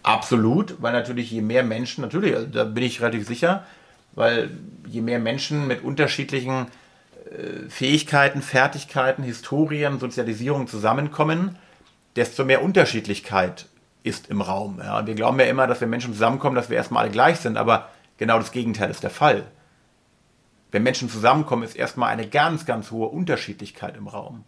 Absolut, weil natürlich je mehr Menschen, natürlich, also da bin ich relativ sicher, weil je mehr Menschen mit unterschiedlichen äh, Fähigkeiten, Fertigkeiten, Historien, Sozialisierung zusammenkommen, desto mehr Unterschiedlichkeit ist im Raum. Ja. wir glauben ja immer, dass wenn Menschen zusammenkommen, dass wir erstmal alle gleich sind, aber genau das Gegenteil ist der Fall. Wenn Menschen zusammenkommen, ist erstmal eine ganz, ganz hohe Unterschiedlichkeit im Raum.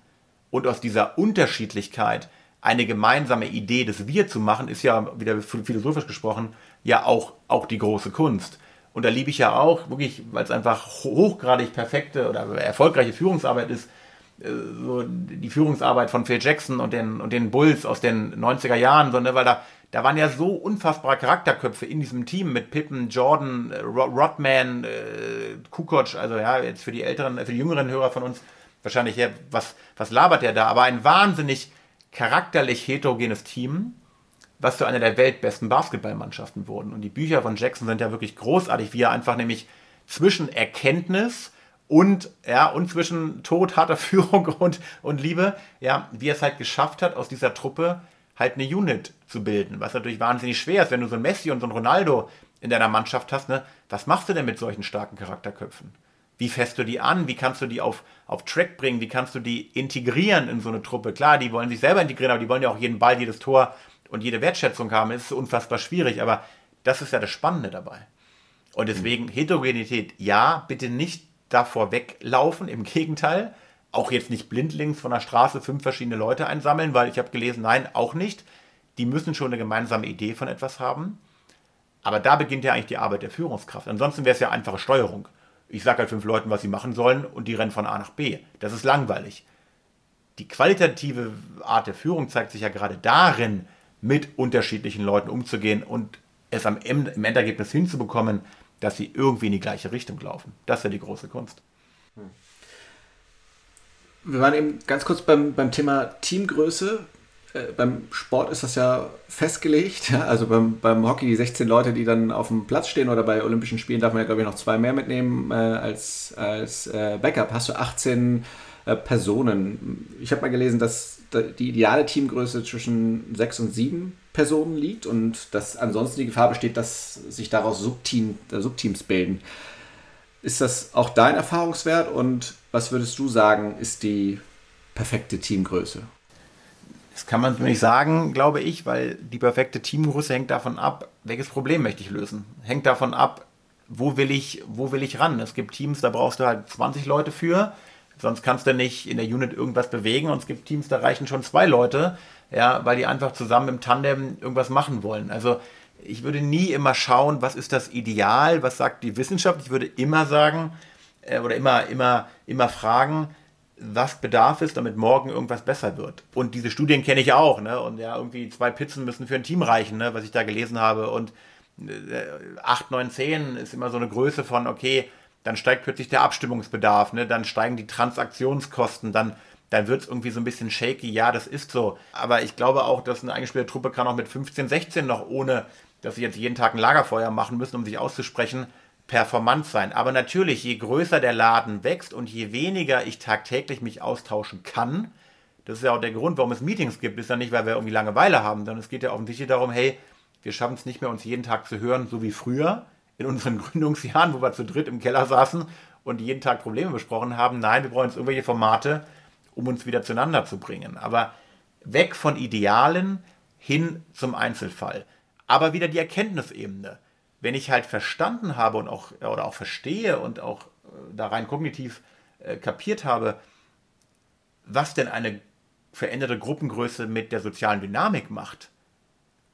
Und aus dieser Unterschiedlichkeit eine gemeinsame Idee des Wir zu machen, ist ja, wieder philosophisch gesprochen, ja auch, auch die große Kunst. Und da liebe ich ja auch, wirklich, weil es einfach hochgradig perfekte oder erfolgreiche Führungsarbeit ist, äh, so die Führungsarbeit von Phil Jackson und den, und den Bulls aus den 90er Jahren, sondern weil da, da waren ja so unfassbare Charakterköpfe in diesem Team mit Pippen, Jordan, äh, Rodman, äh, Kukoc, also ja, jetzt für die älteren, für die jüngeren Hörer von uns wahrscheinlich, ja, was, was labert der da? Aber ein wahnsinnig charakterlich heterogenes Team, was zu einer der weltbesten Basketballmannschaften wurden. Und die Bücher von Jackson sind ja wirklich großartig, wie er einfach nämlich zwischen Erkenntnis und, ja, und zwischen Tod, harter Führung und, und Liebe, ja, wie er es halt geschafft hat, aus dieser Truppe halt eine Unit zu bilden, was natürlich wahnsinnig schwer ist, wenn du so ein Messi und so ein Ronaldo in deiner Mannschaft hast, ne? Was machst du denn mit solchen starken Charakterköpfen? Wie fässt du die an? Wie kannst du die auf, auf Track bringen? Wie kannst du die integrieren in so eine Truppe? Klar, die wollen sich selber integrieren, aber die wollen ja auch jeden Ball, jedes Tor und jede Wertschätzung haben. Es ist unfassbar schwierig, aber das ist ja das Spannende dabei. Und deswegen mhm. Heterogenität, ja, bitte nicht davor weglaufen, im Gegenteil. Auch jetzt nicht blindlings von der Straße fünf verschiedene Leute einsammeln, weil ich habe gelesen, nein, auch nicht. Die müssen schon eine gemeinsame Idee von etwas haben. Aber da beginnt ja eigentlich die Arbeit der Führungskraft. Ansonsten wäre es ja einfache Steuerung. Ich sage halt fünf Leuten, was sie machen sollen und die rennen von A nach B. Das ist langweilig. Die qualitative Art der Führung zeigt sich ja gerade darin, mit unterschiedlichen Leuten umzugehen und es am im Endergebnis hinzubekommen, dass sie irgendwie in die gleiche Richtung laufen. Das ist ja die große Kunst. Wir waren eben ganz kurz beim, beim Thema Teamgröße. Äh, beim Sport ist das ja festgelegt. Ja? Also beim, beim Hockey die 16 Leute, die dann auf dem Platz stehen oder bei Olympischen Spielen darf man ja, glaube ich, noch zwei mehr mitnehmen äh, als, als äh, Backup. Hast du 18 äh, Personen. Ich habe mal gelesen, dass die ideale Teamgröße zwischen 6 und 7 Personen liegt und dass ansonsten die Gefahr besteht, dass sich daraus Subteam, äh, Subteams bilden. Ist das auch dein Erfahrungswert und was würdest du sagen, ist die perfekte Teamgröße? Das kann man nicht sagen, glaube ich, weil die perfekte Teamgröße hängt davon ab, welches Problem möchte ich lösen. Hängt davon ab, wo will ich, wo will ich ran. Es gibt Teams, da brauchst du halt 20 Leute für, sonst kannst du nicht in der Unit irgendwas bewegen. Und es gibt Teams, da reichen schon zwei Leute, ja, weil die einfach zusammen im Tandem irgendwas machen wollen. Also ich würde nie immer schauen, was ist das Ideal, was sagt die Wissenschaft. Ich würde immer sagen äh, oder immer, immer, immer fragen, was bedarf es, damit morgen irgendwas besser wird. Und diese Studien kenne ich auch, ne? Und ja, irgendwie zwei Pizzen müssen für ein Team reichen, ne? was ich da gelesen habe. Und äh, 8, 9, 10 ist immer so eine Größe von, okay, dann steigt plötzlich der Abstimmungsbedarf, ne? dann steigen die Transaktionskosten, dann, dann wird es irgendwie so ein bisschen shaky. Ja, das ist so. Aber ich glaube auch, dass eine eingespielte Truppe kann auch mit 15, 16 noch ohne, dass sie jetzt jeden Tag ein Lagerfeuer machen müssen, um sich auszusprechen, performant sein. Aber natürlich, je größer der Laden wächst und je weniger ich tagtäglich mich austauschen kann, das ist ja auch der Grund, warum es Meetings gibt, ist ja nicht, weil wir irgendwie Langeweile haben, sondern es geht ja offensichtlich darum, hey, wir schaffen es nicht mehr, uns jeden Tag zu hören, so wie früher in unseren Gründungsjahren, wo wir zu dritt im Keller saßen und jeden Tag Probleme besprochen haben. Nein, wir brauchen jetzt irgendwelche Formate, um uns wieder zueinander zu bringen. Aber weg von Idealen hin zum Einzelfall. Aber wieder die Erkenntnisebene wenn ich halt verstanden habe und auch oder auch verstehe und auch äh, da rein kognitiv äh, kapiert habe, was denn eine veränderte Gruppengröße mit der sozialen Dynamik macht.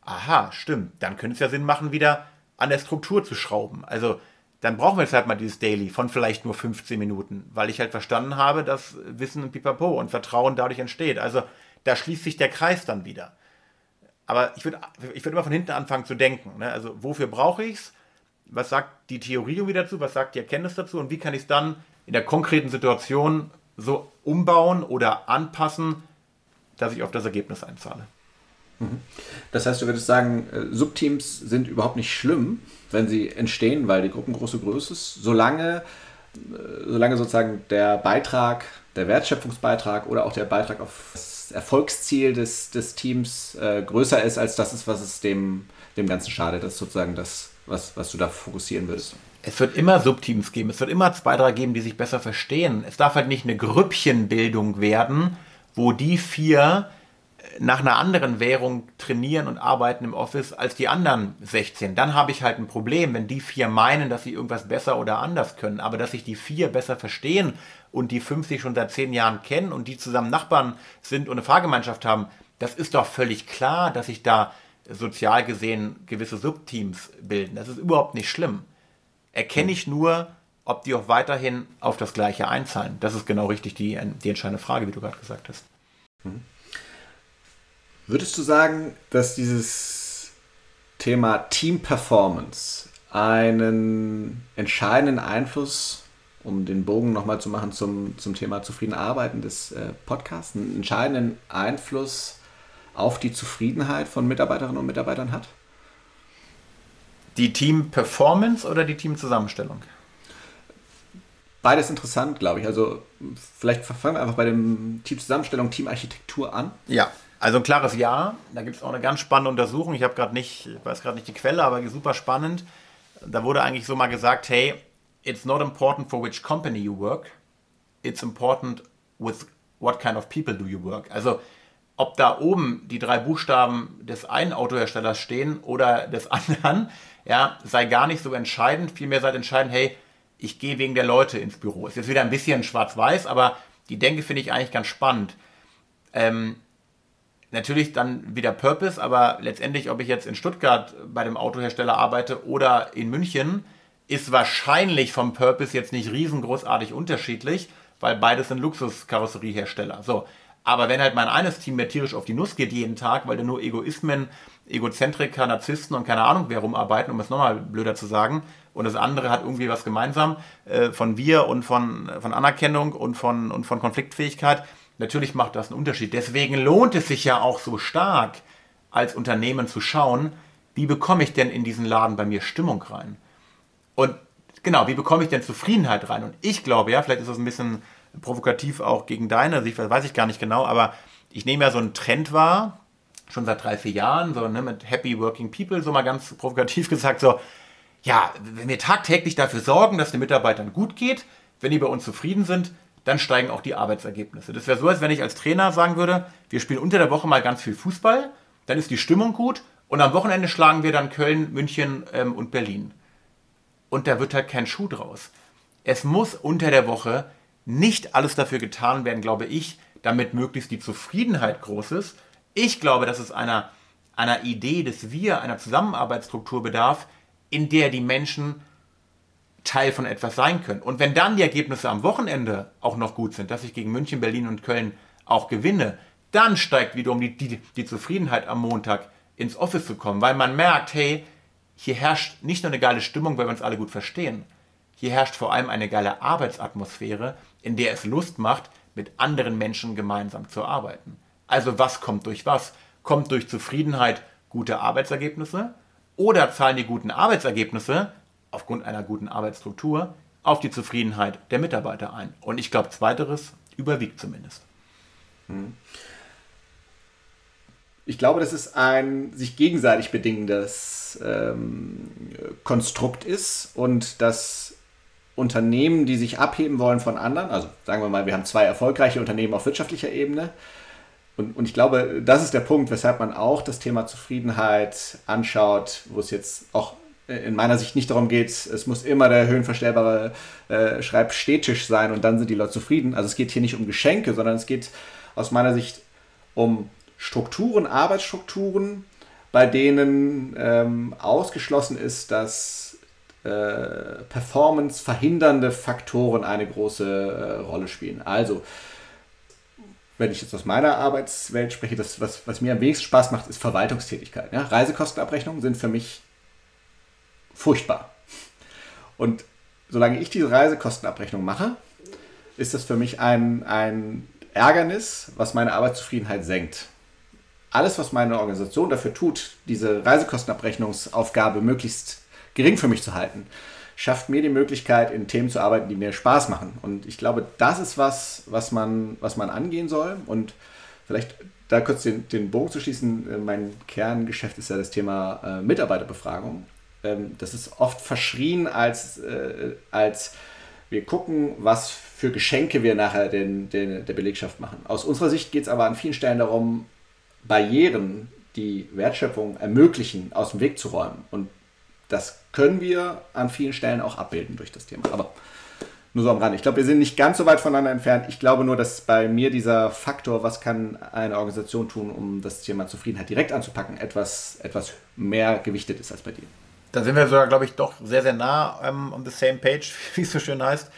Aha, stimmt. Dann könnte es ja Sinn machen, wieder an der Struktur zu schrauben. Also dann brauchen wir jetzt halt mal dieses Daily von vielleicht nur 15 Minuten, weil ich halt verstanden habe, dass Wissen und Pipapo und Vertrauen dadurch entsteht. Also da schließt sich der Kreis dann wieder. Aber ich würde ich würd immer von hinten anfangen zu denken. Ne? Also wofür brauche ich es? Was sagt die Theorie irgendwie dazu? Was sagt die Erkenntnis dazu? Und wie kann ich es dann in der konkreten Situation so umbauen oder anpassen, dass ich auf das Ergebnis einzahle? Das heißt, du würdest sagen, äh, Subteams sind überhaupt nicht schlimm, wenn sie entstehen, weil die Gruppengröße groß ist, solange, äh, solange sozusagen der Beitrag, der Wertschöpfungsbeitrag oder auch der Beitrag auf das Erfolgsziel des, des Teams äh, größer ist, als das ist, was es dem, dem Ganzen schadet. Das ist sozusagen das, was, was du da fokussieren willst. Es wird immer Subteams geben, es wird immer zwei, drei geben, die sich besser verstehen. Es darf halt nicht eine Grüppchenbildung werden, wo die vier nach einer anderen Währung trainieren und arbeiten im Office als die anderen 16. Dann habe ich halt ein Problem, wenn die vier meinen, dass sie irgendwas besser oder anders können. Aber dass sich die vier besser verstehen und die fünf sich schon seit zehn Jahren kennen und die zusammen Nachbarn sind und eine Fahrgemeinschaft haben, das ist doch völlig klar, dass sich da sozial gesehen gewisse Subteams bilden. Das ist überhaupt nicht schlimm. Erkenne ich nur, ob die auch weiterhin auf das Gleiche einzahlen. Das ist genau richtig die, die entscheidende Frage, wie du gerade gesagt hast. Mhm. Würdest du sagen, dass dieses Thema Team Performance einen entscheidenden Einfluss, um den Bogen nochmal zu machen zum, zum Thema zufrieden arbeiten des äh, Podcasts, einen entscheidenden Einfluss auf die Zufriedenheit von Mitarbeiterinnen und Mitarbeitern hat? Die Team Performance oder die Team Zusammenstellung? Beides interessant, glaube ich. Also vielleicht fangen wir einfach bei dem Team Zusammenstellung, Team Architektur an. Ja. Also ein klares Ja. Da gibt es auch eine ganz spannende Untersuchung. Ich habe gerade nicht, ich weiß gerade nicht die Quelle, aber super spannend. Da wurde eigentlich so mal gesagt, hey, it's not important for which company you work. It's important with what kind of people do you work. Also ob da oben die drei Buchstaben des einen Autoherstellers stehen oder des anderen, ja, sei gar nicht so entscheidend. Vielmehr sei entscheidend, hey, ich gehe wegen der Leute ins Büro. Ist jetzt wieder ein bisschen schwarz-weiß, aber die Denke finde ich eigentlich ganz spannend. Ähm, natürlich dann wieder Purpose, aber letztendlich, ob ich jetzt in Stuttgart bei dem Autohersteller arbeite oder in München, ist wahrscheinlich vom Purpose jetzt nicht riesengroßartig unterschiedlich, weil beides sind Luxuskarosseriehersteller. So. Aber wenn halt mein eines Team mir tierisch auf die Nuss geht jeden Tag, weil da nur Egoismen, Egozentriker, Narzissten und keine Ahnung wer rumarbeiten, um es nochmal blöder zu sagen, und das andere hat irgendwie was gemeinsam äh, von wir und von, von Anerkennung und von, und von Konfliktfähigkeit, Natürlich macht das einen Unterschied. Deswegen lohnt es sich ja auch so stark, als Unternehmen zu schauen, wie bekomme ich denn in diesen Laden bei mir Stimmung rein? Und genau, wie bekomme ich denn Zufriedenheit rein? Und ich glaube, ja, vielleicht ist das ein bisschen provokativ auch gegen deine Sicht, weiß ich gar nicht genau, aber ich nehme ja so einen Trend wahr, schon seit drei, vier Jahren, so ne, mit Happy Working People, so mal ganz provokativ gesagt, so, ja, wenn wir tagtäglich dafür sorgen, dass den Mitarbeitern gut geht, wenn die bei uns zufrieden sind, dann steigen auch die Arbeitsergebnisse. Das wäre so, als wenn ich als Trainer sagen würde, wir spielen unter der Woche mal ganz viel Fußball, dann ist die Stimmung gut und am Wochenende schlagen wir dann Köln, München ähm, und Berlin. Und da wird halt kein Schuh draus. Es muss unter der Woche nicht alles dafür getan werden, glaube ich, damit möglichst die Zufriedenheit groß ist. Ich glaube, dass es einer, einer Idee des Wir, einer Zusammenarbeitsstruktur bedarf, in der die Menschen Teil von etwas sein können. Und wenn dann die Ergebnisse am Wochenende auch noch gut sind, dass ich gegen München, Berlin und Köln auch gewinne, dann steigt wiederum die, die, die Zufriedenheit am Montag ins Office zu kommen, weil man merkt, hey, hier herrscht nicht nur eine geile Stimmung, weil wir uns alle gut verstehen. Hier herrscht vor allem eine geile Arbeitsatmosphäre, in der es Lust macht, mit anderen Menschen gemeinsam zu arbeiten. Also was kommt durch was? Kommt durch Zufriedenheit gute Arbeitsergebnisse oder zahlen die guten Arbeitsergebnisse aufgrund einer guten Arbeitsstruktur auf die Zufriedenheit der Mitarbeiter ein. Und ich glaube, zweiteres überwiegt zumindest. Hm. Ich glaube, dass es ein sich gegenseitig bedingendes ähm, Konstrukt ist und dass Unternehmen, die sich abheben wollen von anderen, also sagen wir mal, wir haben zwei erfolgreiche Unternehmen auf wirtschaftlicher Ebene, und, und ich glaube, das ist der Punkt, weshalb man auch das Thema Zufriedenheit anschaut, wo es jetzt auch in meiner Sicht nicht darum geht, es muss immer der höhenverstellbare äh, Schreibstehtisch sein und dann sind die Leute zufrieden. Also es geht hier nicht um Geschenke, sondern es geht aus meiner Sicht um Strukturen, Arbeitsstrukturen, bei denen ähm, ausgeschlossen ist, dass äh, Performance verhindernde Faktoren eine große äh, Rolle spielen. Also, wenn ich jetzt aus meiner Arbeitswelt spreche, das, was, was mir am wenigsten Spaß macht, ist Verwaltungstätigkeit. Ja? Reisekostenabrechnungen sind für mich furchtbar. Und solange ich diese Reisekostenabrechnung mache, ist das für mich ein, ein Ärgernis, was meine Arbeitszufriedenheit senkt. Alles, was meine Organisation dafür tut, diese Reisekostenabrechnungsaufgabe möglichst gering für mich zu halten, schafft mir die Möglichkeit, in Themen zu arbeiten, die mir Spaß machen. Und ich glaube, das ist was, was man, was man angehen soll. Und vielleicht da kurz den, den Bogen zu schließen, äh, mein Kerngeschäft ist ja das Thema äh, Mitarbeiterbefragung. Ähm, das ist oft verschrien als, äh, als wir gucken, was für Geschenke wir nachher den, den, der Belegschaft machen. Aus unserer Sicht geht es aber an vielen Stellen darum, Barrieren, die Wertschöpfung ermöglichen, aus dem Weg zu räumen. Und das können wir an vielen Stellen auch abbilden durch das Thema. Aber nur so am Rand. Ich glaube, wir sind nicht ganz so weit voneinander entfernt. Ich glaube nur, dass bei mir dieser Faktor, was kann eine Organisation tun, um das Thema Zufriedenheit direkt anzupacken, etwas, etwas mehr gewichtet ist als bei dir. Da sind wir sogar, glaube ich, doch sehr, sehr nah um, on the same page, wie es so schön heißt.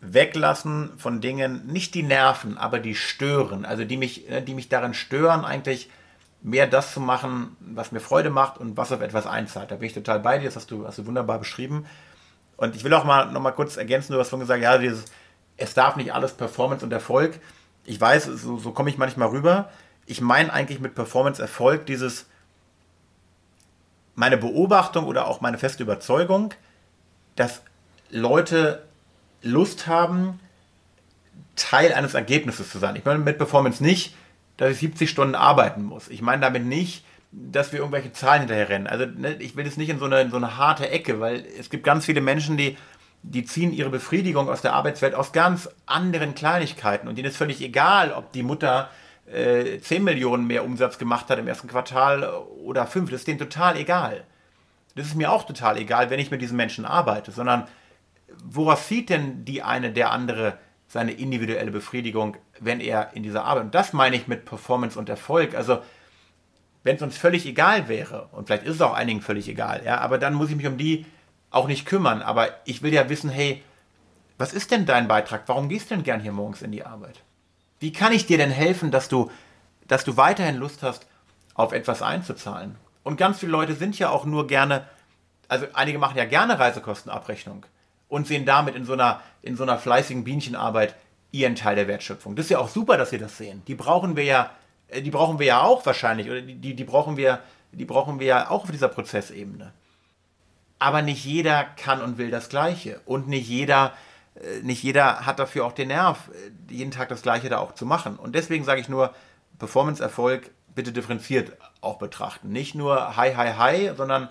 Weglassen von Dingen, nicht die nerven, aber die stören. Also die mich, die mich daran stören, eigentlich mehr das zu machen, was mir Freude macht und was auf etwas einzahlt. Da bin ich total bei dir, das hast du, hast du wunderbar beschrieben. Und ich will auch mal noch mal kurz ergänzen, du hast vorhin gesagt, ja, dieses, es darf nicht alles Performance und Erfolg. Ich weiß, so, so komme ich manchmal rüber. Ich meine eigentlich mit Performance Erfolg dieses, meine Beobachtung oder auch meine feste Überzeugung, dass Leute Lust haben, Teil eines Ergebnisses zu sein. Ich meine mit Performance nicht, dass ich 70 Stunden arbeiten muss. Ich meine damit nicht, dass wir irgendwelche Zahlen hinterher rennen. Also ne, ich will jetzt nicht in so, eine, in so eine harte Ecke, weil es gibt ganz viele Menschen, die, die ziehen ihre Befriedigung aus der Arbeitswelt aus ganz anderen Kleinigkeiten und denen ist völlig egal, ob die Mutter äh, 10 Millionen mehr Umsatz gemacht hat im ersten Quartal oder 5. Das ist denen total egal. Das ist mir auch total egal, wenn ich mit diesen Menschen arbeite, sondern worauf sieht denn die eine, der andere seine individuelle Befriedigung, wenn er in dieser Arbeit, und das meine ich mit Performance und Erfolg, also wenn es uns völlig egal wäre, und vielleicht ist es auch einigen völlig egal, ja, aber dann muss ich mich um die auch nicht kümmern, aber ich will ja wissen, hey, was ist denn dein Beitrag? Warum gehst du denn gern hier morgens in die Arbeit? Wie kann ich dir denn helfen, dass du, dass du weiterhin Lust hast, auf etwas einzuzahlen? Und ganz viele Leute sind ja auch nur gerne, also einige machen ja gerne Reisekostenabrechnung und sehen damit in so einer, in so einer fleißigen Bienchenarbeit ihren Teil der Wertschöpfung. Das ist ja auch super, dass sie das sehen. Die brauchen wir ja, äh, die brauchen wir ja auch wahrscheinlich, oder die, die brauchen wir, die brauchen wir ja auch auf dieser Prozessebene. Aber nicht jeder kann und will das Gleiche. Und nicht jeder, nicht jeder hat dafür auch den Nerv, äh, jeden Tag das Gleiche da auch zu machen. Und deswegen sage ich nur, Performance-Erfolg bitte differenziert auch betrachten. Nicht nur hi, hi, hi, sondern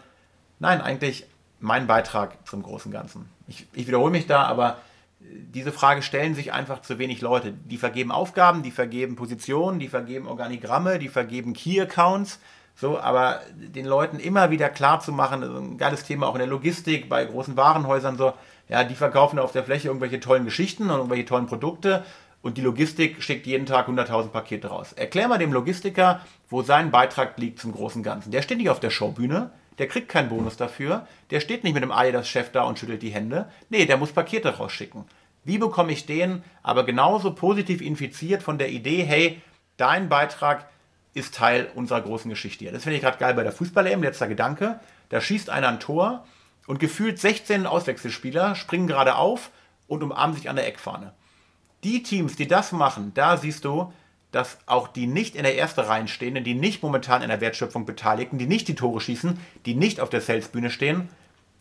nein, eigentlich mein Beitrag zum großen Ganzen. Ich, ich wiederhole mich da, aber äh, diese Frage stellen sich einfach zu wenig Leute. Die vergeben Aufgaben, die vergeben Positionen, die vergeben Organigramme, die vergeben Key-Accounts. So, aber den Leuten immer wieder klar zu machen, ein geiles Thema auch in der Logistik, bei großen Warenhäusern so, ja, die verkaufen auf der Fläche irgendwelche tollen Geschichten und irgendwelche tollen Produkte und die Logistik schickt jeden Tag 100.000 Pakete raus. Erklär mal dem Logistiker, wo sein Beitrag liegt zum großen Ganzen. Der steht nicht auf der Showbühne, der kriegt keinen Bonus dafür. Der steht nicht mit dem Adidas-Chef da und schüttelt die Hände. Nee, der muss Pakete rausschicken. Wie bekomme ich den aber genauso positiv infiziert von der Idee, hey, dein Beitrag ist Teil unserer großen Geschichte hier. Das finde ich gerade geil bei der Fußball-EM, letzter Gedanke. Da schießt einer ein Tor und gefühlt 16 Auswechselspieler springen gerade auf und umarmen sich an der Eckfahne. Die Teams, die das machen, da siehst du, dass auch die nicht in der ersten Reihe stehenden, die nicht momentan in der Wertschöpfung beteiligten, die nicht die Tore schießen, die nicht auf der Salesbühne stehen,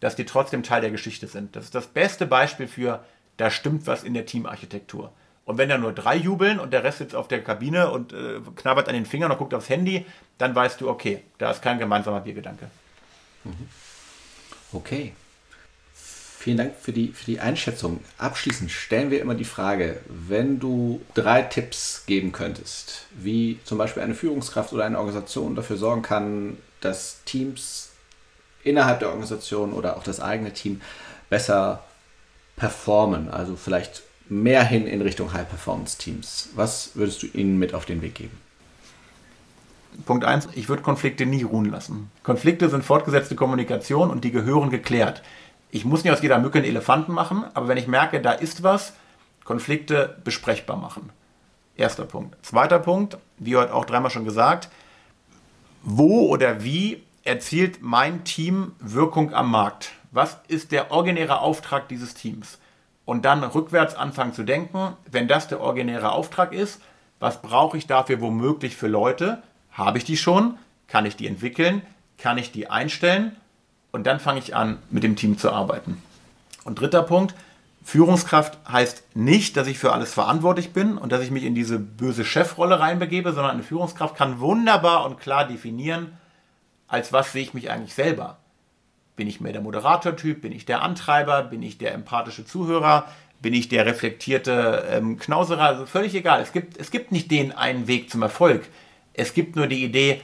dass die trotzdem Teil der Geschichte sind. Das ist das beste Beispiel für, da stimmt was in der Teamarchitektur. Und wenn da nur drei jubeln und der Rest sitzt auf der Kabine und äh, knabbert an den Fingern und guckt aufs Handy, dann weißt du, okay, da ist kein gemeinsamer Biergedanke. Mhm. Okay. Vielen Dank für die, für die Einschätzung. Abschließend stellen wir immer die Frage, wenn du drei Tipps geben könntest, wie zum Beispiel eine Führungskraft oder eine Organisation dafür sorgen kann, dass Teams innerhalb der Organisation oder auch das eigene Team besser performen, also vielleicht mehr hin in Richtung High-Performance-Teams. Was würdest du ihnen mit auf den Weg geben? Punkt 1, ich würde Konflikte nie ruhen lassen. Konflikte sind fortgesetzte Kommunikation und die gehören geklärt Ich muss nicht aus jeder Mücke einen Elefanten machen, aber wenn ich merke, da ist was, Konflikte besprechbar machen. Erster Punkt. Zweiter Punkt, wie heute auch dreimal schon gesagt, wo oder wie erzielt mein Team Wirkung am Markt? Was ist der originäre Auftrag dieses Teams? Und dann rückwärts anfangen zu denken, wenn das der originäre Auftrag ist, was brauche ich dafür womöglich für Leute? Habe ich die schon? Kann ich die entwickeln? Kann ich die einstellen? Und dann fange ich an, mit dem Team zu arbeiten. Und dritter Punkt, Führungskraft heißt nicht, dass ich für alles verantwortlich bin und dass ich mich in diese böse Chefrolle reinbegebe, sondern eine Führungskraft kann wunderbar und klar definieren, als was sehe ich mich eigentlich selber. Bin ich mehr der Moderatortyp? Bin ich der Antreiber? Bin ich der empathische Zuhörer? Bin ich der reflektierte ähm, Knauserer? Also völlig egal. Es gibt, es gibt nicht den einen Weg zum Erfolg. Es gibt nur die Idee,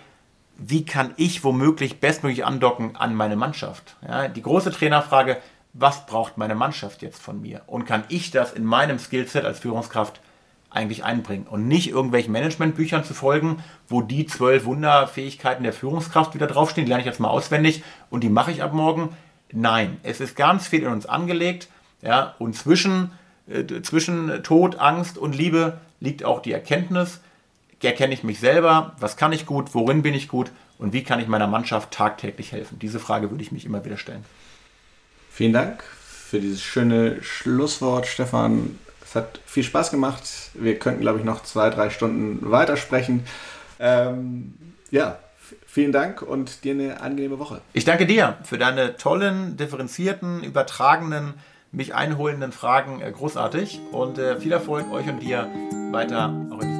wie kann ich womöglich bestmöglich andocken an meine Mannschaft? Ja, die große Trainerfrage, was braucht meine Mannschaft jetzt von mir? Und kann ich das in meinem Skillset als Führungskraft eigentlich einbringen? Und nicht irgendwelchen Managementbüchern zu folgen, wo die zwölf Wunderfähigkeiten der Führungskraft wieder draufstehen, die lerne ich jetzt mal auswendig und die mache ich ab morgen. Nein, es ist ganz viel in uns angelegt. Ja, und zwischen, äh, zwischen Tod, Angst und Liebe liegt auch die Erkenntnis, erkenne ich mich selber, was kann ich gut, worin bin ich gut und wie kann ich meiner Mannschaft tagtäglich helfen? Diese Frage würde ich mich immer wieder stellen. Vielen Dank für dieses schöne Schlusswort, Stefan. Es hat viel Spaß gemacht. Wir könnten, glaube ich, noch zwei, drei Stunden weitersprechen. Ähm, ja, vielen Dank und dir eine angenehme Woche. Ich danke dir für deine tollen, differenzierten, übertragenen, mich einholenden Fragen. Äh, großartig und äh, viel Erfolg euch und dir weiter auch in diesem